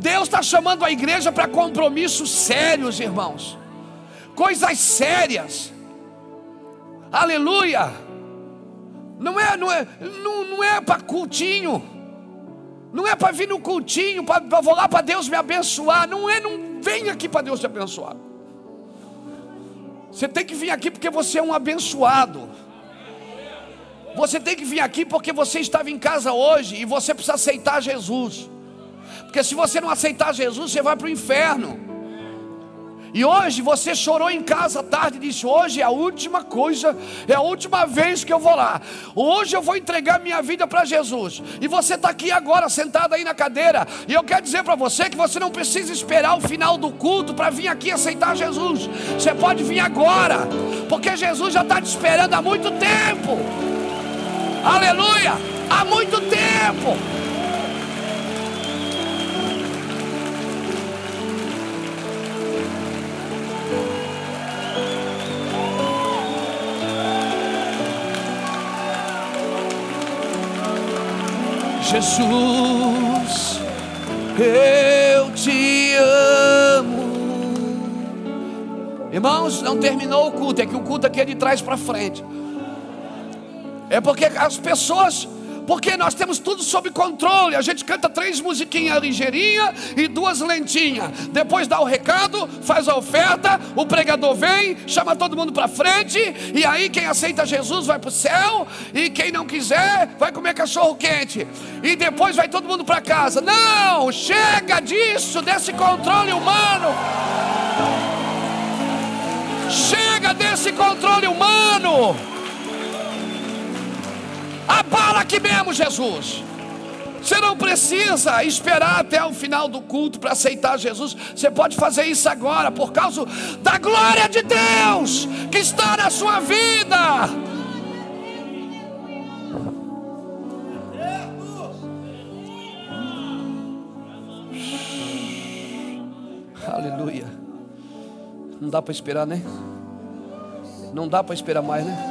Deus está chamando a igreja para compromissos sérios, irmãos. Coisas sérias. Aleluia! Não é, não é, não, não é para cultinho. Não é para vir no cultinho, para vou lá para Deus me abençoar. Não é, não vem aqui para Deus te abençoar. Você tem que vir aqui porque você é um abençoado. Você tem que vir aqui porque você estava em casa hoje e você precisa aceitar Jesus. Porque se você não aceitar Jesus, você vai para o inferno. E hoje você chorou em casa à tarde e disse: Hoje é a última coisa, é a última vez que eu vou lá. Hoje eu vou entregar minha vida para Jesus. E você está aqui agora, sentado aí na cadeira. E eu quero dizer para você que você não precisa esperar o final do culto para vir aqui aceitar Jesus. Você pode vir agora, porque Jesus já está te esperando há muito tempo. Aleluia! Há muito tempo. Jesus, eu te amo. Irmãos, não terminou o culto, é que o culto aqui é de trás para frente. É porque as pessoas porque nós temos tudo sob controle. A gente canta três musiquinhas ligeirinha e duas lentinhas. Depois dá o recado, faz a oferta, o pregador vem, chama todo mundo para frente, e aí quem aceita Jesus vai para o céu, e quem não quiser vai comer cachorro quente. E depois vai todo mundo para casa. Não, chega disso, desse controle humano. Chega desse controle humano. Abala aqui mesmo, Jesus. Você não precisa esperar até o final do culto para aceitar Jesus. Você pode fazer isso agora, por causa da glória de Deus que está na sua vida. Aleluia. Não dá para esperar, né? Não dá para esperar mais, né?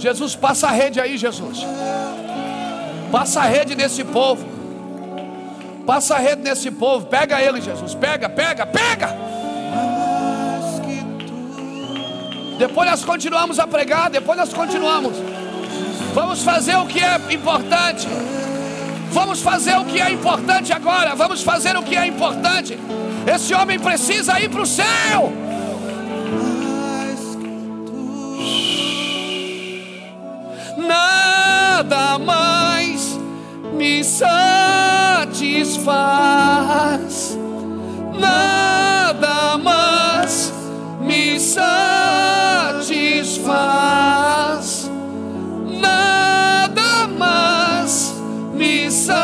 Jesus, passa a rede aí, Jesus. Passa a rede nesse povo. Passa a rede nesse povo. Pega ele, Jesus. Pega, pega, pega. Depois nós continuamos a pregar. Depois nós continuamos. Vamos fazer o que é importante. Vamos fazer o que é importante agora. Vamos fazer o que é importante. Esse homem precisa ir para o céu. Me satisfaz. Nada mais me satisfaz. Nada mais me satisfaz.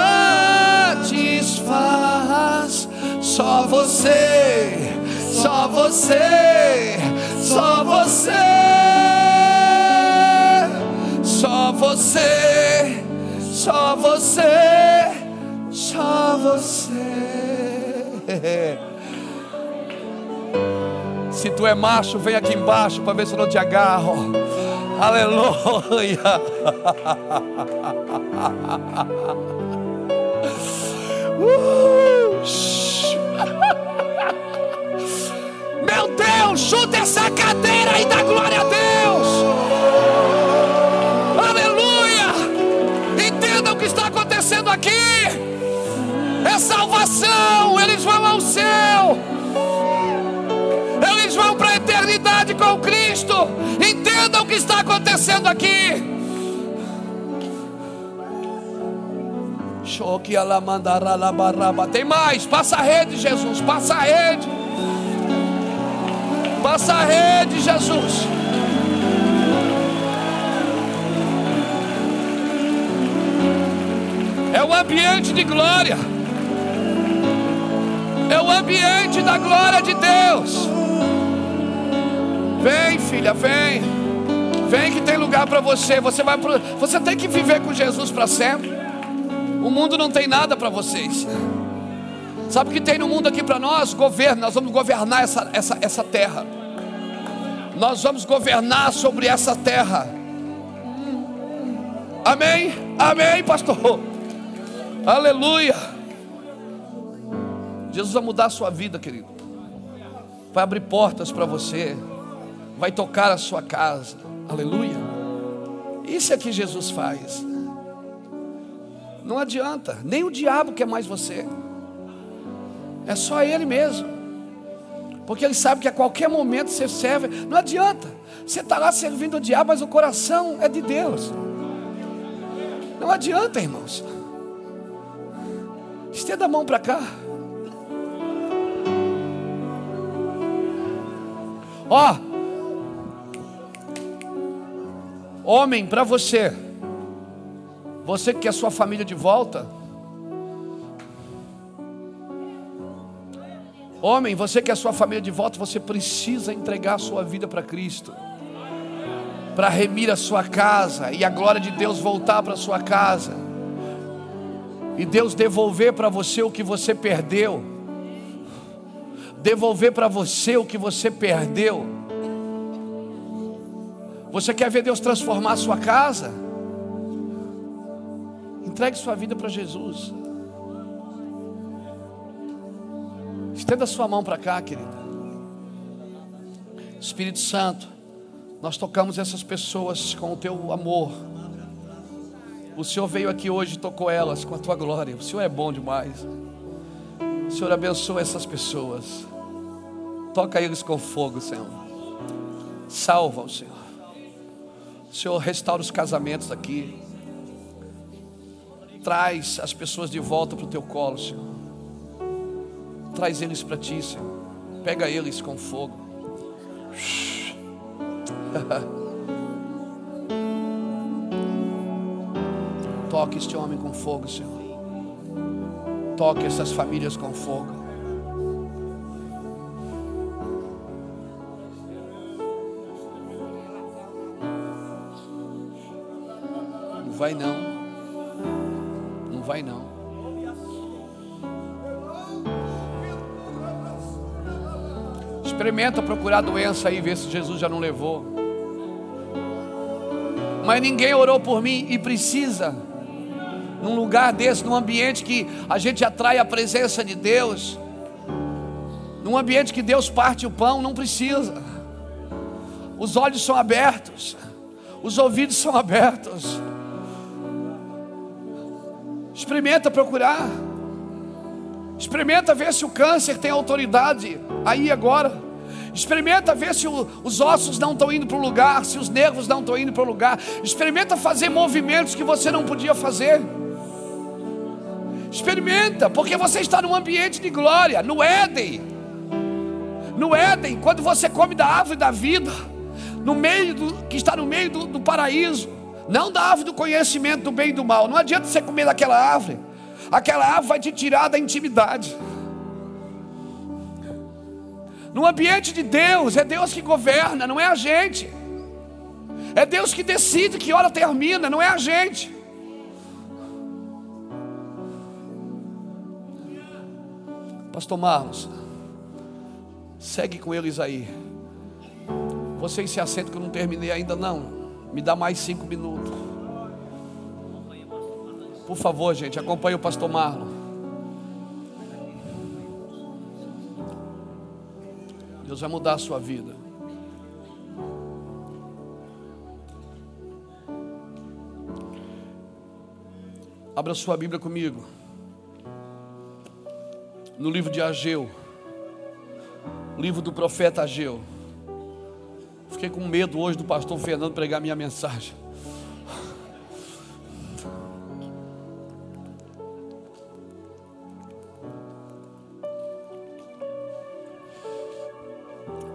Só você, só você, só você, só você, só você, só você. [laughs] Se tu é macho, vem aqui embaixo para ver se eu não te agarro. [laughs] Aleluia. [laughs] Uh! Meu Deus, chuta essa cadeira e dá glória a Deus. Salvação. Eles vão ao céu. Eles vão para a eternidade com Cristo. Entenda o que está acontecendo aqui. Tem mais, passa a rede, Jesus, passa a rede. Passa a rede, Jesus. É o ambiente de glória. O ambiente da glória de Deus. Vem, filha, vem. Vem que tem lugar para você. Você vai pro... você tem que viver com Jesus para sempre. O mundo não tem nada para vocês. Sabe o que tem no mundo aqui para nós? Governo. Nós vamos governar essa, essa, essa terra. Nós vamos governar sobre essa terra. Amém? Amém, pastor. Aleluia. Jesus vai mudar a sua vida, querido. Vai abrir portas para você. Vai tocar a sua casa. Aleluia. Isso é que Jesus faz. Não adianta. Nem o diabo quer mais você. É só ele mesmo. Porque ele sabe que a qualquer momento você serve. Não adianta. Você está lá servindo o diabo, mas o coração é de Deus. Não adianta, irmãos. Estenda a mão para cá. Ó, homem, para você, você que quer sua família de volta, homem, você que quer sua família de volta, você precisa entregar a sua vida para Cristo, para remir a sua casa e a glória de Deus voltar para sua casa, e Deus devolver para você o que você perdeu, devolver para você o que você perdeu. Você quer ver Deus transformar a sua casa? Entregue sua vida para Jesus. Estenda sua mão para cá, querida. Espírito Santo, nós tocamos essas pessoas com o teu amor. O Senhor veio aqui hoje e tocou elas com a tua glória. O Senhor é bom demais. O Senhor abençoa essas pessoas. Toca eles com fogo, Senhor. Salva o Senhor. Senhor restaura os casamentos aqui. Traz as pessoas de volta para o teu colo, Senhor. Traz eles para ti, Senhor. Pega eles com fogo. [laughs] Toque este homem com fogo, Senhor. Toque essas famílias com fogo. Vai não. Não vai não. Experimenta procurar doença aí, ver se Jesus já não levou. Mas ninguém orou por mim e precisa. Num lugar desse, num ambiente que a gente atrai a presença de Deus. Num ambiente que Deus parte o pão, não precisa. Os olhos são abertos. Os ouvidos são abertos. Experimenta procurar. Experimenta ver se o câncer tem autoridade aí agora. Experimenta ver se o, os ossos não estão indo para o lugar, se os nervos não estão indo para o lugar. Experimenta fazer movimentos que você não podia fazer. Experimenta, porque você está num ambiente de glória, no Éden. No Éden, quando você come da árvore da vida, no meio do, que está no meio do, do paraíso, não da árvore do conhecimento do bem e do mal. Não adianta você comer daquela árvore. Aquela árvore vai te tirar da intimidade. No ambiente de Deus, é Deus que governa, não é a gente. É Deus que decide que hora termina, não é a gente. Pastor Marlos, segue com eles aí. Vocês se assentam que eu não terminei ainda não. Me dá mais cinco minutos. Por favor, gente, acompanhe o pastor Marlon. Deus vai mudar a sua vida. Abra sua Bíblia comigo. No livro de Ageu. Livro do profeta Ageu. Fiquei com medo hoje do pastor Fernando pregar minha mensagem.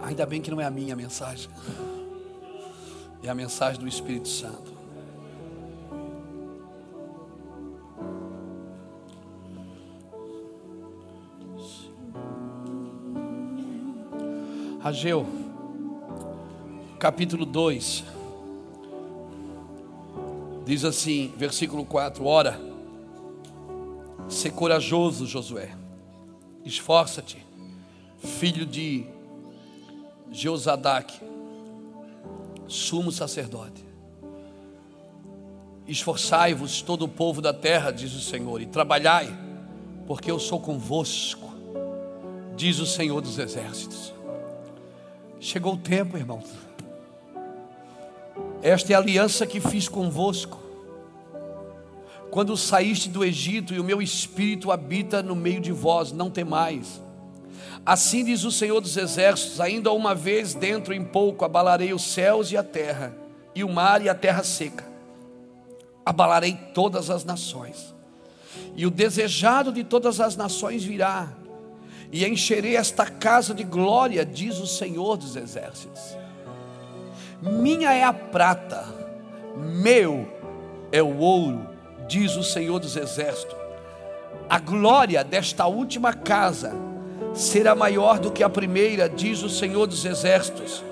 Ainda bem que não é a minha mensagem, é a mensagem do Espírito Santo. Ageu capítulo 2, diz assim, versículo 4: Ora, se corajoso, Josué, esforça-te, filho de Jeozadaque, sumo sacerdote. Esforçai-vos todo o povo da terra, diz o Senhor, e trabalhai, porque eu sou convosco, diz o Senhor dos exércitos. Chegou o tempo, irmãos esta é a aliança que fiz convosco. Quando saíste do Egito e o meu espírito habita no meio de vós, não temais. Assim diz o Senhor dos Exércitos: ainda uma vez dentro em pouco abalarei os céus e a terra, e o mar e a terra seca. Abalarei todas as nações, e o desejado de todas as nações virá, e encherei esta casa de glória, diz o Senhor dos Exércitos. Minha é a prata, meu é o ouro, diz o Senhor dos Exércitos. A glória desta última casa será maior do que a primeira, diz o Senhor dos Exércitos.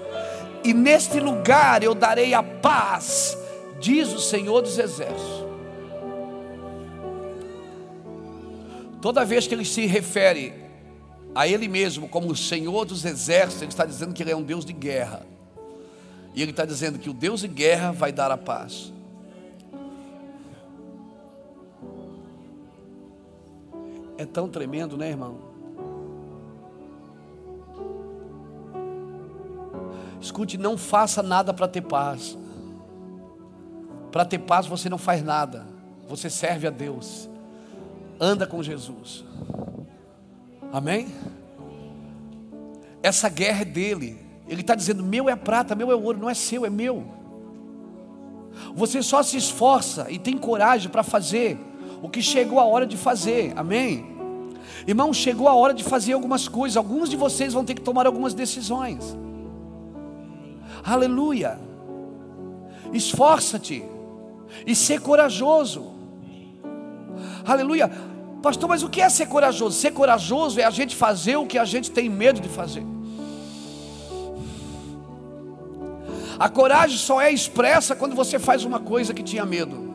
E neste lugar eu darei a paz, diz o Senhor dos Exércitos. Toda vez que ele se refere a ele mesmo como o Senhor dos Exércitos, ele está dizendo que ele é um Deus de guerra. E ele está dizendo que o Deus de guerra vai dar a paz. É tão tremendo, né, irmão? Escute, não faça nada para ter paz. Para ter paz você não faz nada. Você serve a Deus. Anda com Jesus. Amém? Essa guerra é dele. Ele está dizendo: meu é prata, meu é ouro, não é seu, é meu. Você só se esforça e tem coragem para fazer o que chegou a hora de fazer, amém? Irmão, chegou a hora de fazer algumas coisas, alguns de vocês vão ter que tomar algumas decisões, aleluia. Esforça-te e ser corajoso, aleluia. Pastor, mas o que é ser corajoso? Ser corajoso é a gente fazer o que a gente tem medo de fazer. A coragem só é expressa quando você faz uma coisa que tinha medo.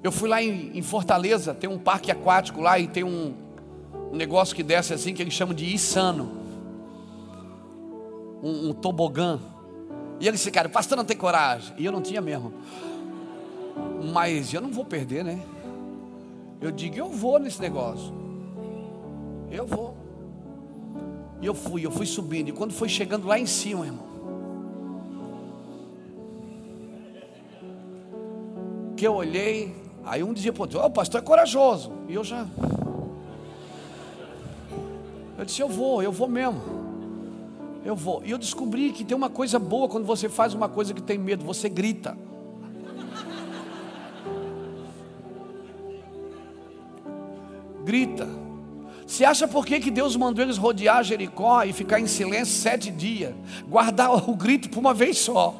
Eu fui lá em, Fortaleza, tem um parque aquático lá e tem um, negócio que desce assim que eles chamam de Insano. Um, um tobogã. E eles ficaram, pastor não tem coragem. E eu não tinha mesmo. Mas eu não vou perder, né? Eu digo, eu vou nesse negócio. Eu vou. E eu fui, eu fui subindo. E quando foi chegando lá em cima, irmão. Porque eu olhei, aí um dizia para o outro: o pastor é corajoso. E eu já. Eu disse: eu vou, eu vou mesmo. Eu vou. E eu descobri que tem uma coisa boa quando você faz uma coisa que tem medo, você grita. Grita. Você acha por que, que Deus mandou eles rodear Jericó e ficar em silêncio sete dias? Guardar o grito por uma vez só.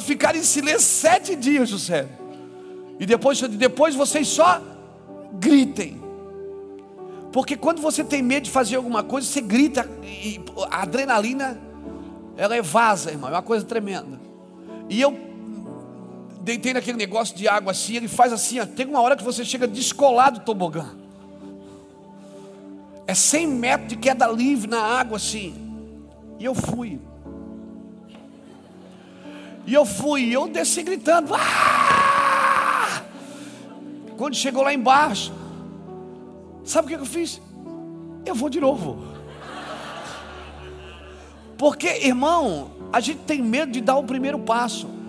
Ficar em silêncio sete dias, José. E depois, depois vocês só gritem. Porque quando você tem medo de fazer alguma coisa, você grita e a adrenalina ela é vaza, irmão, é uma coisa tremenda. E eu deitei naquele negócio de água assim, ele faz assim, ó, uma hora que você chega descolado do tobogã. É 100 metros de queda livre na água assim. E eu fui. E eu fui, e eu desci gritando. Ah! Quando chegou lá embaixo, sabe o que eu fiz? Eu vou de novo. Porque, irmão, a gente tem medo de dar o primeiro passo.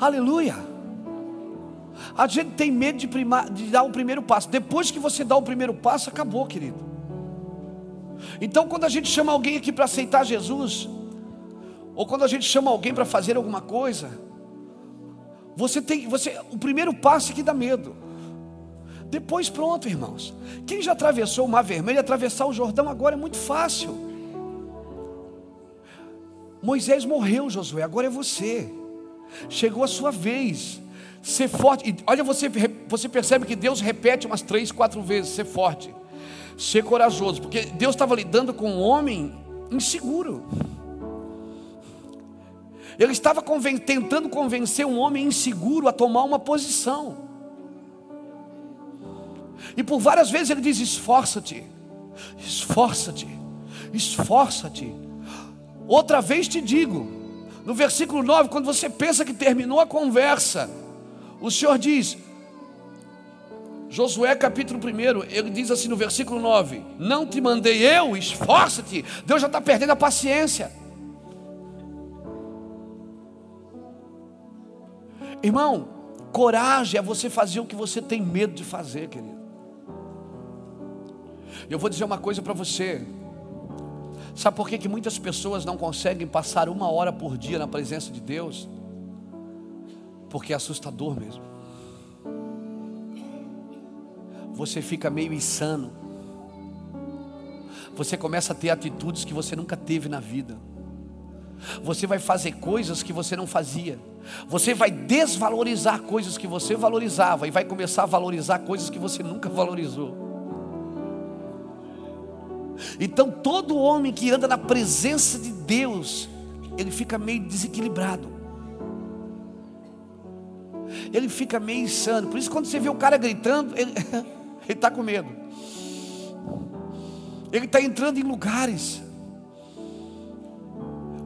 Aleluia. A gente tem medo de, de dar o primeiro passo. Depois que você dá o primeiro passo, acabou, querido. Então, quando a gente chama alguém aqui para aceitar Jesus, ou quando a gente chama alguém para fazer alguma coisa, você tem, você, o primeiro passo é que dá medo. Depois, pronto, irmãos. Quem já atravessou o Mar Vermelho, atravessar o Jordão agora é muito fácil. Moisés morreu, Josué, agora é você. Chegou a sua vez. Ser forte. E olha, você, você percebe que Deus repete umas três, quatro vezes: ser forte, ser corajoso, porque Deus estava lidando com um homem inseguro. Ele estava conven tentando convencer um homem inseguro a tomar uma posição. E por várias vezes ele diz: esforça-te, esforça-te, esforça-te. Outra vez te digo, no versículo 9, quando você pensa que terminou a conversa, o Senhor diz, Josué capítulo 1, ele diz assim no versículo 9: Não te mandei eu, esforça-te. Deus já está perdendo a paciência. Irmão, coragem é você fazer o que você tem medo de fazer, querido. Eu vou dizer uma coisa para você. Sabe por que, que muitas pessoas não conseguem passar uma hora por dia na presença de Deus? Porque é assustador mesmo. Você fica meio insano. Você começa a ter atitudes que você nunca teve na vida. Você vai fazer coisas que você não fazia. Você vai desvalorizar coisas que você valorizava e vai começar a valorizar coisas que você nunca valorizou. Então todo homem que anda na presença de Deus, ele fica meio desequilibrado. Ele fica meio insano. Por isso quando você vê o cara gritando, ele [laughs] está com medo. Ele está entrando em lugares.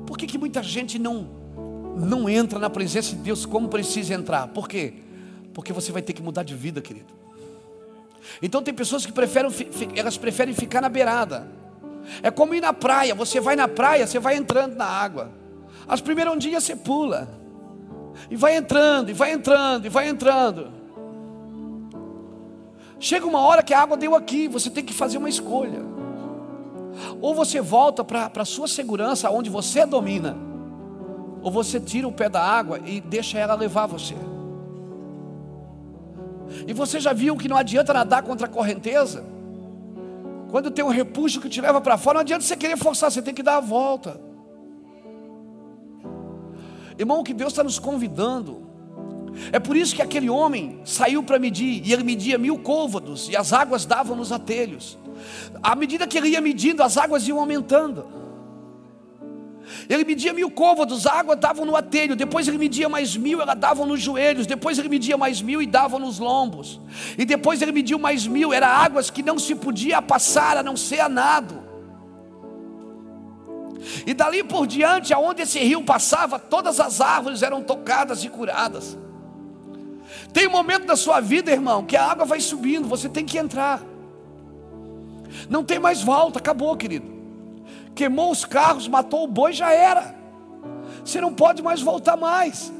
Por que, que muita gente não não entra na presença de Deus como precisa entrar? Por quê? Porque você vai ter que mudar de vida, querido. Então tem pessoas que preferem, elas preferem ficar na beirada. É como ir na praia, você vai na praia, você vai entrando na água. As primeiras ondinhas você pula. E vai entrando, e vai entrando, e vai entrando. Chega uma hora que a água deu aqui, você tem que fazer uma escolha. Ou você volta para a sua segurança, onde você domina, ou você tira o pé da água e deixa ela levar você. E você já viu que não adianta nadar contra a correnteza? Quando tem um repuxo que te leva para fora, não adianta você querer forçar, você tem que dar a volta. Irmão, o que Deus está nos convidando. É por isso que aquele homem saiu para medir, e ele media mil côvados, e as águas davam nos atelhos. À medida que ele ia medindo, as águas iam aumentando. Ele media mil côvados, a água dava no atelho. Depois ele media mais mil, ela dava nos joelhos. Depois ele media mais mil e dava nos lombos. E depois ele mediu mais mil, era águas que não se podia passar a não ser a nado. E dali por diante, aonde esse rio passava, todas as árvores eram tocadas e curadas. Tem um momento da sua vida, irmão, que a água vai subindo, você tem que entrar. Não tem mais volta, acabou, querido. Queimou os carros, matou o boi, já era. Você não pode mais voltar mais.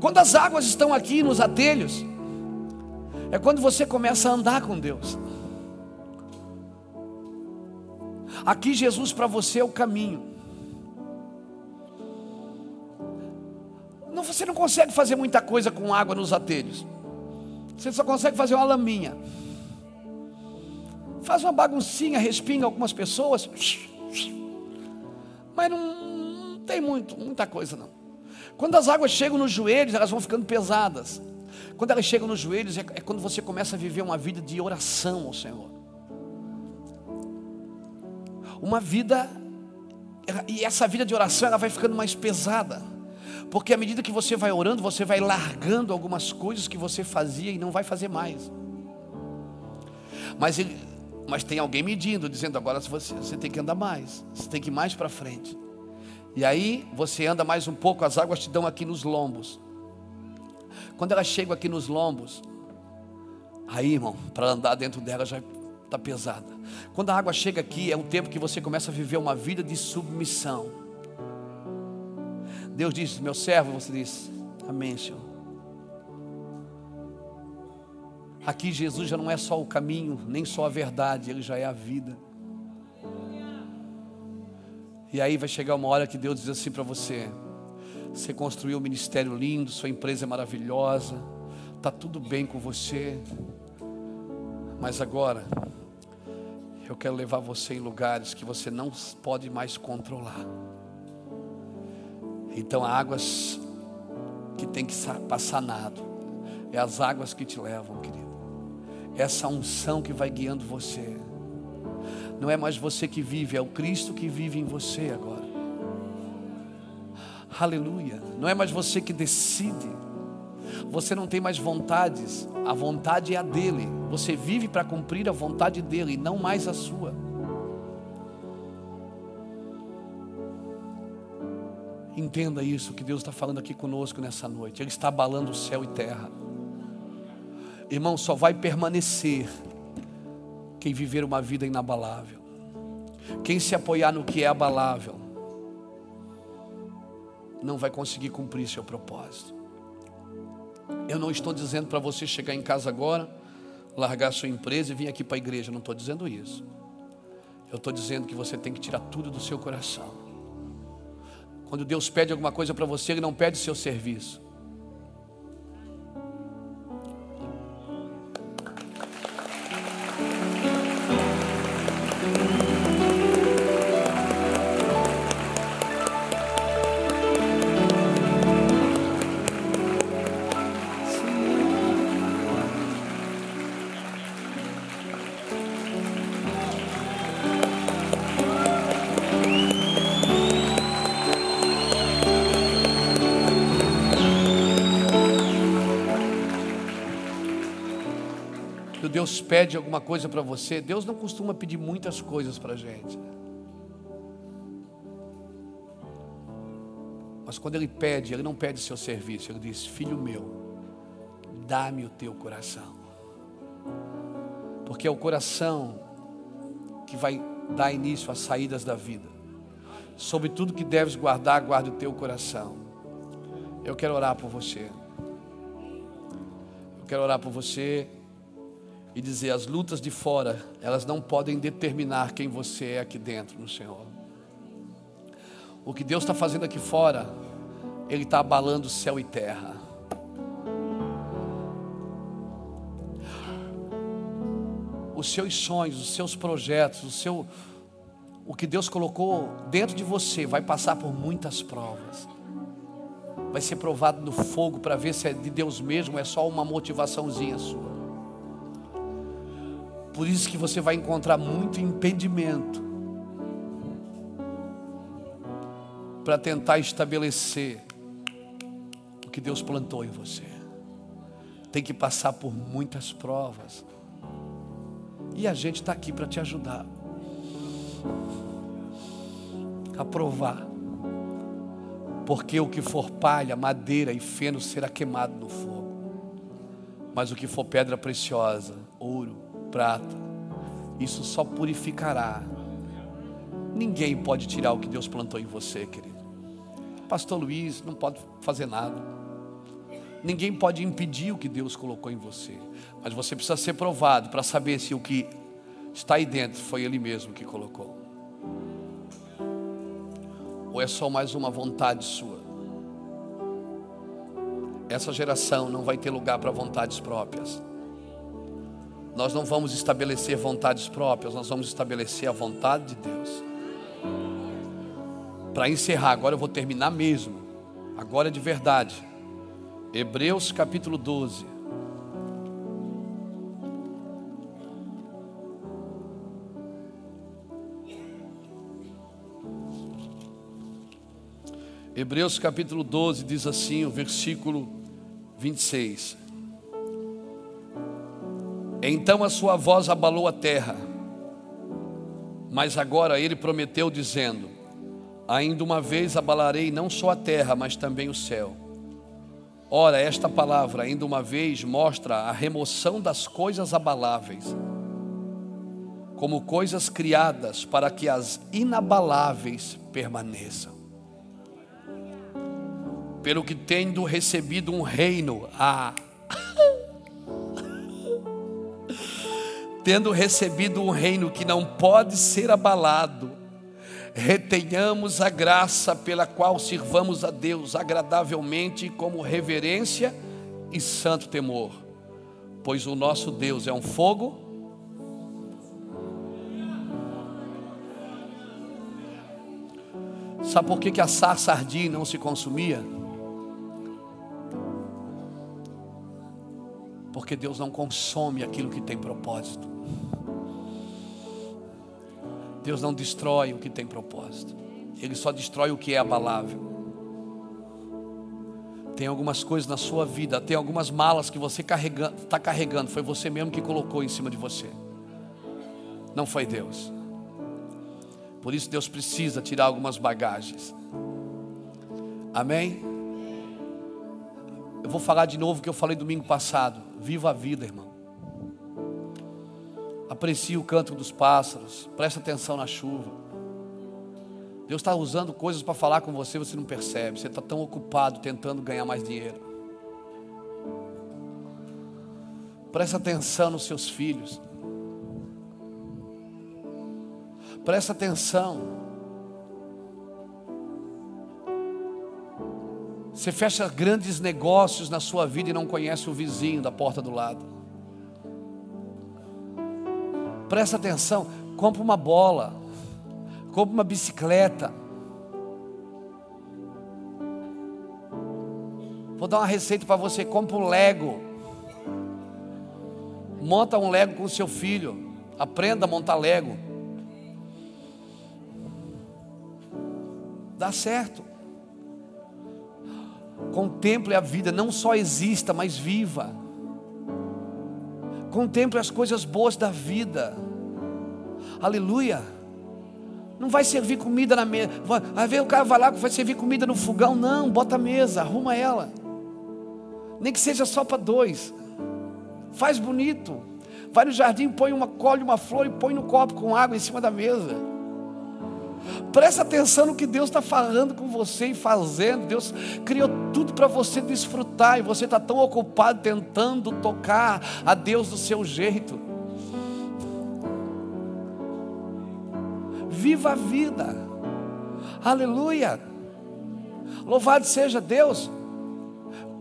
Quando as águas estão aqui nos atelhos, é quando você começa a andar com Deus. Aqui Jesus para você é o caminho. Não, você não consegue fazer muita coisa com água nos atelhos. Você só consegue fazer uma laminha. Faz uma baguncinha, respinga algumas pessoas. Mas não, tem muito, muita coisa não. Quando as águas chegam nos joelhos, elas vão ficando pesadas. Quando elas chegam nos joelhos, é, é quando você começa a viver uma vida de oração ao Senhor. Uma vida, e essa vida de oração, ela vai ficando mais pesada. Porque à medida que você vai orando, você vai largando algumas coisas que você fazia e não vai fazer mais. Mas, ele, mas tem alguém medindo, dizendo agora você, você tem que andar mais, você tem que ir mais para frente. E aí você anda mais um pouco, as águas te dão aqui nos lombos. Quando elas chegam aqui nos lombos, aí irmão, para andar dentro dela já está pesada. Quando a água chega aqui, é um tempo que você começa a viver uma vida de submissão. Deus diz: Meu servo, você diz: Amém, Senhor. Aqui Jesus já não é só o caminho, nem só a verdade, Ele já é a vida. E aí vai chegar uma hora que Deus diz assim para você: Você construiu um ministério lindo, sua empresa é maravilhosa, está tudo bem com você, mas agora eu quero levar você em lugares que você não pode mais controlar. Então, águas que tem que passar nado, é as águas que te levam, querido. Essa unção que vai guiando você. Não é mais você que vive, é o Cristo que vive em você agora. Aleluia. Não é mais você que decide. Você não tem mais vontades, a vontade é a dele. Você vive para cumprir a vontade dele, não mais a sua. Entenda isso que Deus está falando aqui conosco nessa noite. Ele está abalando o céu e terra. Irmão, só vai permanecer quem viver uma vida inabalável, quem se apoiar no que é abalável, não vai conseguir cumprir seu propósito. Eu não estou dizendo para você chegar em casa agora, largar sua empresa e vir aqui para a igreja, não estou dizendo isso. Eu estou dizendo que você tem que tirar tudo do seu coração. Quando Deus pede alguma coisa para você, Ele não pede seu serviço. Pede alguma coisa para você, Deus não costuma pedir muitas coisas para a gente. Mas quando Ele pede, Ele não pede seu serviço, Ele diz: Filho meu, dá-me o teu coração. Porque é o coração que vai dar início às saídas da vida. Sobre tudo que deves guardar, guarde o teu coração. Eu quero orar por você. Eu quero orar por você e dizer: as lutas de fora, elas não podem determinar quem você é aqui dentro no Senhor. O que Deus está fazendo aqui fora, Ele está abalando céu e terra. Os seus sonhos, os seus projetos, o seu, o que Deus colocou dentro de você, vai passar por muitas provas. Vai ser provado no fogo para ver se é de Deus mesmo, é só uma motivaçãozinha sua. Por isso que você vai encontrar muito impedimento para tentar estabelecer o que Deus plantou em você. Tem que passar por muitas provas. E a gente está aqui para te ajudar a provar. Porque o que for palha, madeira e feno será queimado no fogo. Mas o que for pedra preciosa, ouro, prata, Isso só purificará. Ninguém pode tirar o que Deus plantou em você, querido. Pastor Luiz não pode fazer nada. Ninguém pode impedir o que Deus colocou em você. Mas você precisa ser provado para saber se o que está aí dentro foi Ele mesmo que colocou. Ou é só mais uma vontade sua? Essa geração não vai ter lugar para vontades próprias. Nós não vamos estabelecer vontades próprias, nós vamos estabelecer a vontade de Deus. Para encerrar, agora eu vou terminar mesmo. Agora é de verdade. Hebreus capítulo 12. Hebreus capítulo 12 diz assim, o versículo 26. Então a sua voz abalou a terra, mas agora ele prometeu, dizendo: Ainda uma vez abalarei não só a terra, mas também o céu. Ora, esta palavra, ainda uma vez, mostra a remoção das coisas abaláveis, como coisas criadas para que as inabaláveis permaneçam pelo que tendo recebido um reino, ah, [laughs] tendo recebido um reino que não pode ser abalado, retenhamos a graça pela qual sirvamos a Deus agradavelmente como reverência e santo temor, pois o nosso Deus é um fogo. Sabe por que, a sarça ardia e não se consumia? Porque Deus não consome aquilo que tem propósito. Deus não destrói o que tem propósito. Ele só destrói o que é abalável. Tem algumas coisas na sua vida, tem algumas malas que você está carregando, tá carregando, foi você mesmo que colocou em cima de você. Não foi Deus. Por isso Deus precisa tirar algumas bagagens. Amém? Eu vou falar de novo o que eu falei domingo passado. Viva a vida, irmão. Aprecie o canto dos pássaros. Preste atenção na chuva. Deus está usando coisas para falar com você, você não percebe. Você está tão ocupado tentando ganhar mais dinheiro. Preste atenção nos seus filhos. Preste atenção. Você fecha grandes negócios na sua vida e não conhece o vizinho da porta do lado. Presta atenção, compra uma bola, compra uma bicicleta. Vou dar uma receita para você, compra um Lego. Monta um Lego com o seu filho. Aprenda a montar Lego. Dá certo. Contemple a vida, não só exista, mas viva. Contemple as coisas boas da vida. Aleluia. Não vai servir comida na mesa. Vai ver o cara vai lá vai servir comida no fogão. Não, bota a mesa, arruma ela. Nem que seja só para dois. Faz bonito. Vai no jardim, põe uma, colhe uma flor e põe no copo com água em cima da mesa. Presta atenção no que Deus está falando com você e fazendo. Deus criou tudo para você desfrutar e você está tão ocupado tentando tocar a Deus do seu jeito. Viva a vida, aleluia. Louvado seja Deus.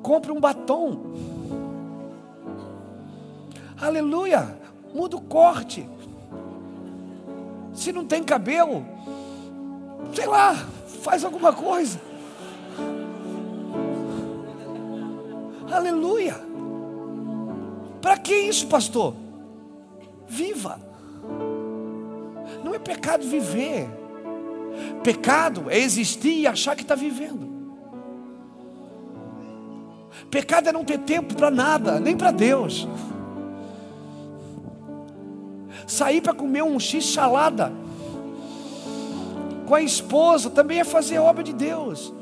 Compre um batom, aleluia. Muda o corte. Se não tem cabelo, sei lá, faz alguma coisa. Aleluia. Para que isso, pastor? Viva. Não é pecado viver. Pecado é existir e achar que está vivendo. Pecado é não ter tempo para nada, nem para Deus. Sair para comer um x salada com a esposa também é fazer obra de Deus.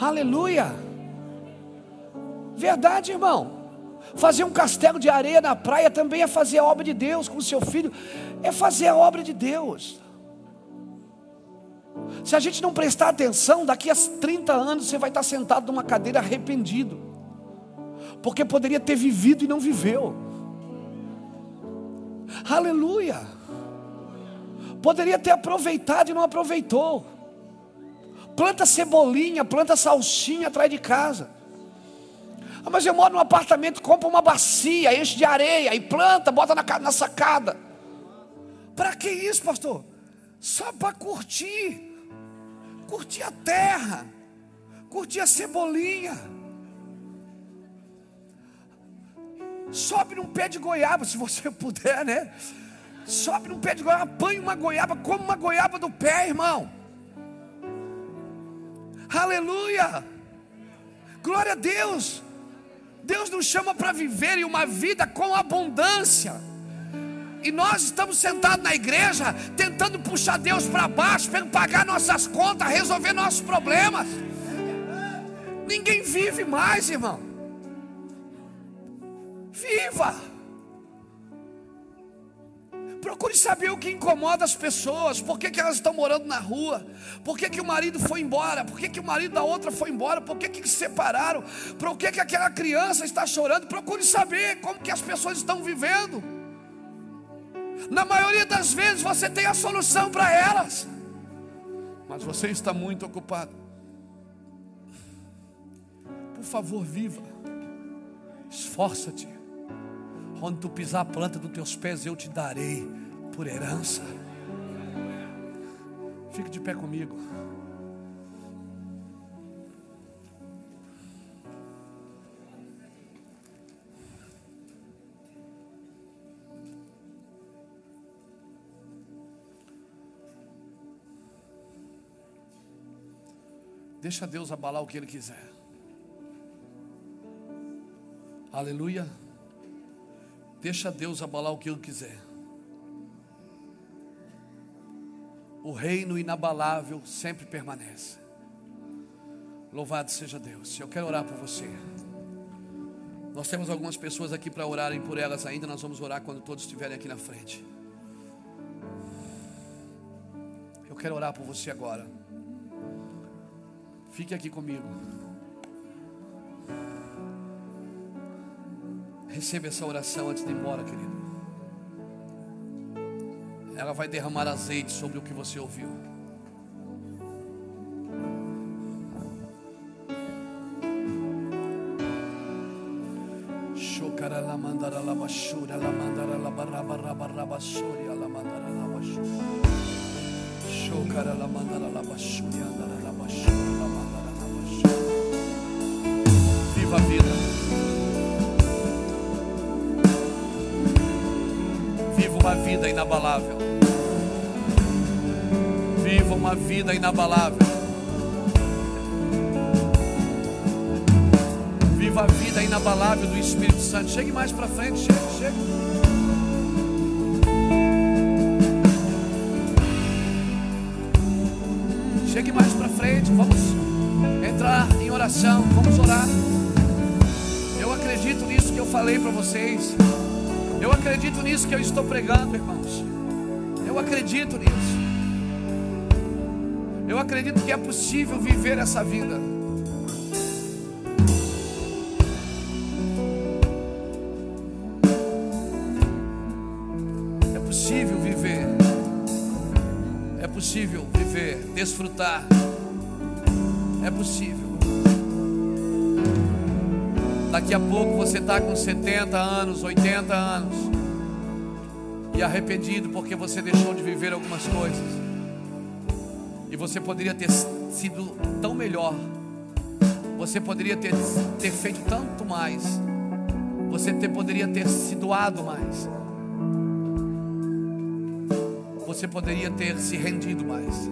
Aleluia. Verdade, irmão. Fazer um castelo de areia na praia também é fazer a obra de Deus com o seu filho, é fazer a obra de Deus. Se a gente não prestar atenção, daqui a 30 anos você vai estar sentado numa cadeira arrependido, porque poderia ter vivido e não viveu. Aleluia! Poderia ter aproveitado e não aproveitou. Planta cebolinha, planta salsinha atrás de casa. Ah, mas eu moro num apartamento, compra uma bacia, enche de areia e planta, bota na, na sacada. Para que isso, pastor? Só para curtir. Curtir a terra. Curtir a cebolinha. Sobe num pé de goiaba, se você [laughs] puder, né? Sobe num pé de goiaba, apanha uma goiaba, come uma goiaba do pé, irmão. Aleluia! Glória a Deus! Deus nos chama para viver em uma vida com abundância. E nós estamos sentados na igreja tentando puxar Deus para baixo, para pagar nossas contas, resolver nossos problemas. Ninguém vive mais, irmão. Viva! Procure saber o que incomoda as pessoas, por que, que elas estão morando na rua, por que, que o marido foi embora, por que, que o marido da outra foi embora, por que, que se separaram, por que, que aquela criança está chorando. Procure saber como que as pessoas estão vivendo. Na maioria das vezes você tem a solução para elas, mas você está muito ocupado. Por favor, viva, esforça-te. Onde tu pisar a planta dos teus pés, eu te darei por herança. Fique de pé comigo. Deixa Deus abalar o que Ele quiser. Aleluia. Deixa Deus abalar o que Ele quiser. O reino inabalável sempre permanece. Louvado seja Deus. Eu quero orar por você. Nós temos algumas pessoas aqui para orarem por elas ainda. Nós vamos orar quando todos estiverem aqui na frente. Eu quero orar por você agora. Fique aqui comigo. Receba essa oração antes de ir embora, querido. Ela vai derramar azeite sobre o que você ouviu. la mandara la bashura la mandara la baraba raba raba shuri vida inabalável. Viva uma vida inabalável. Viva a vida inabalável do Espírito Santo. Chegue mais para frente, chegue, chegue. Chegue mais para frente, vamos entrar em oração, vamos orar. Eu acredito nisso que eu falei para vocês. Eu acredito nisso que eu estou pregando, irmãos. Eu acredito nisso. Eu acredito que é possível viver essa vida. É possível viver. É possível viver, desfrutar. Daqui a pouco você está com 70 anos, 80 anos, e arrependido porque você deixou de viver algumas coisas, e você poderia ter sido tão melhor, você poderia ter, ter feito tanto mais, você ter, poderia ter se doado mais, você poderia ter se rendido mais.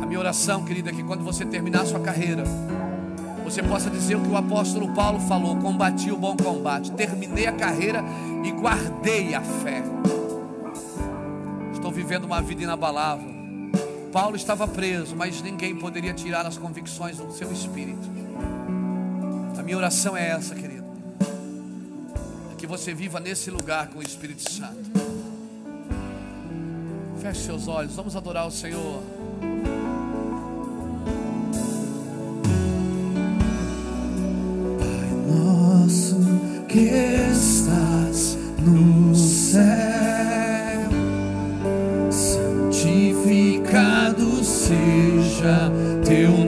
A minha oração, querida, é que quando você terminar a sua carreira, você possa dizer o que o apóstolo Paulo falou: combati o bom combate, terminei a carreira e guardei a fé. Estou vivendo uma vida inabalável. Paulo estava preso, mas ninguém poderia tirar as convicções do seu espírito. A minha oração é essa, querido. É que você viva nesse lugar com o Espírito Santo. Feche seus olhos, vamos adorar o Senhor. Que estás no céu, santificado seja teu.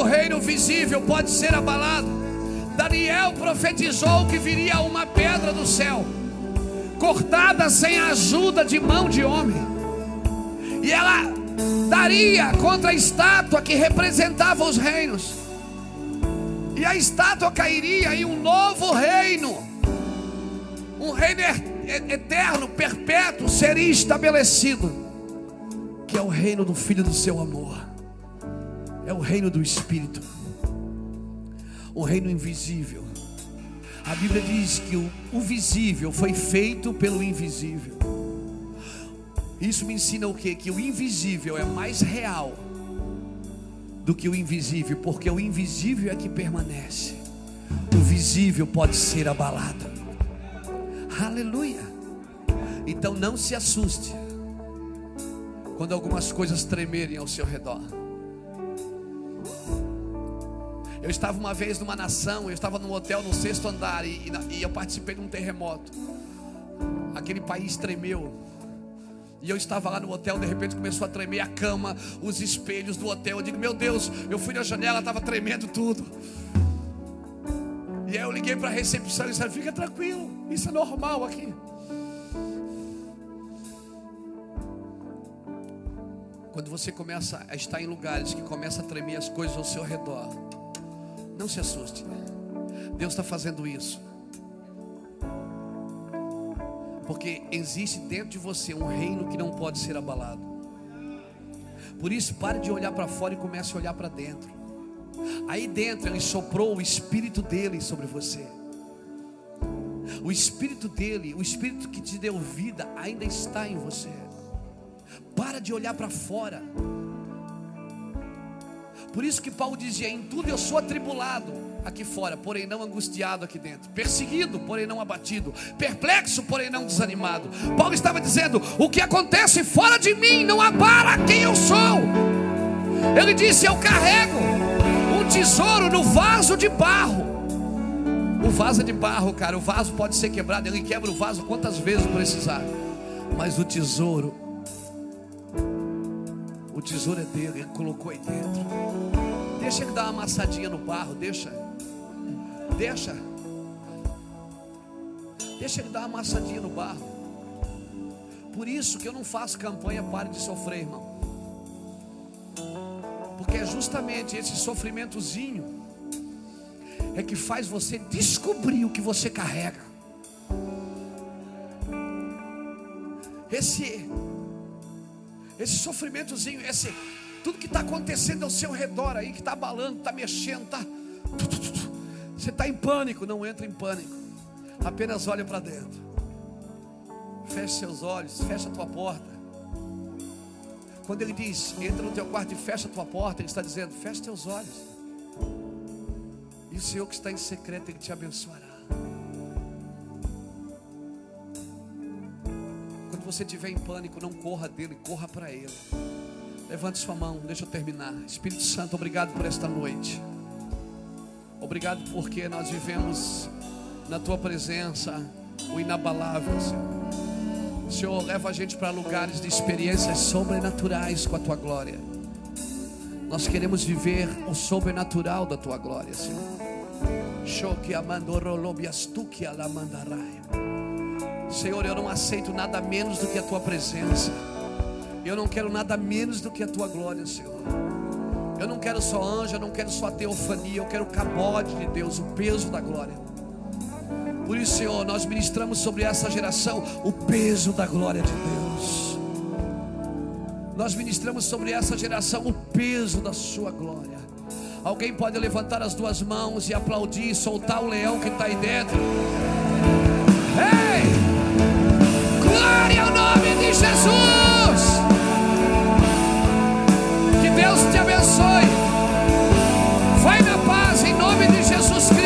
Todo reino visível pode ser abalado. Daniel profetizou que viria uma pedra do céu, cortada sem a ajuda de mão de homem, e ela daria contra a estátua que representava os reinos, e a estátua cairia em um novo reino, um reino e- eterno, perpétuo, seria estabelecido, que é o reino do Filho do seu amor, é o reino do Espírito, o reino invisível. A Bíblia diz que o, o visível foi feito pelo invisível. Isso me ensina o quê? Que o invisível é mais real do que o invisível, porque o invisível é que permanece. O visível pode ser abalado. Aleluia. Então não se assuste quando algumas coisas tremerem ao seu redor. Eu estava uma vez numa nação, eu estava num hotel no sexto andar e, e eu participei de um terremoto. Aquele país tremeu. E eu estava lá no hotel, de repente começou a tremer a cama, os espelhos do hotel. Eu digo, meu Deus, eu fui na janela, estava tremendo tudo. E aí eu liguei para a recepção e disse, fica tranquilo, isso é normal aqui. Quando você começa a estar em lugares que começa a tremer as coisas ao seu redor, não se assuste. Deus está fazendo isso. Porque existe dentro de você um reino que não pode ser abalado. Por isso, pare de olhar para fora e comece a olhar para dentro. Aí dentro ele soprou o espírito dele sobre você. O espírito dele, o espírito que te deu vida, ainda está em você. Para de olhar para fora. Por isso que Paulo dizia: em tudo eu sou atribulado aqui fora, porém não angustiado aqui dentro, perseguido, porém não abatido, perplexo, porém não desanimado. Paulo estava dizendo: o que acontece fora de mim não abala quem eu sou. Ele disse: eu carrego um tesouro no vaso de barro. O vaso é de barro, cara, o vaso pode ser quebrado, ele quebra o vaso quantas vezes precisar, mas o tesouro o tesouro é dele, ele colocou aí dentro. Deixa ele dar uma amassadinha no barro, deixa. Deixa. Deixa ele dar uma amassadinha no barro. Por isso que eu não faço campanha pare de sofrer, irmão. Porque é justamente esse sofrimentozinho é que faz você descobrir o que você carrega. Esse esse sofrimentozinho, esse tudo que está acontecendo ao seu redor aí, que está abalando, está mexendo, tá, você está em pânico, não entra em pânico. Apenas olha para dentro. Feche seus olhos, fecha a tua porta. Quando ele diz, entra no teu quarto e fecha a tua porta, ele está dizendo, fecha teus olhos. E o Senhor que está em secreto, Ele te abençoará. Você estiver em pânico, não corra dele, corra para Ele. Levante sua mão, deixa eu terminar. Espírito Santo, obrigado por esta noite. Obrigado porque nós vivemos na tua presença o inabalável, Senhor. Senhor, leva a gente para lugares de experiências sobrenaturais com a tua glória. Nós queremos viver o sobrenatural da tua glória, Senhor. Shoki amandorolobiastuki alamandarai. Senhor, eu não aceito nada menos do que a tua presença. Eu não quero nada menos do que a tua glória, Senhor. Eu não quero só anjo, eu não quero só teofania, eu quero o cabode de Deus, o peso da glória. Por isso, Senhor, nós ministramos sobre essa geração o peso da glória de Deus. Nós ministramos sobre essa geração o peso da sua glória. Alguém pode levantar as duas mãos e aplaudir, soltar o leão que está aí dentro é o nome de Jesus. Que Deus te abençoe. Vai na paz em nome de Jesus Cristo.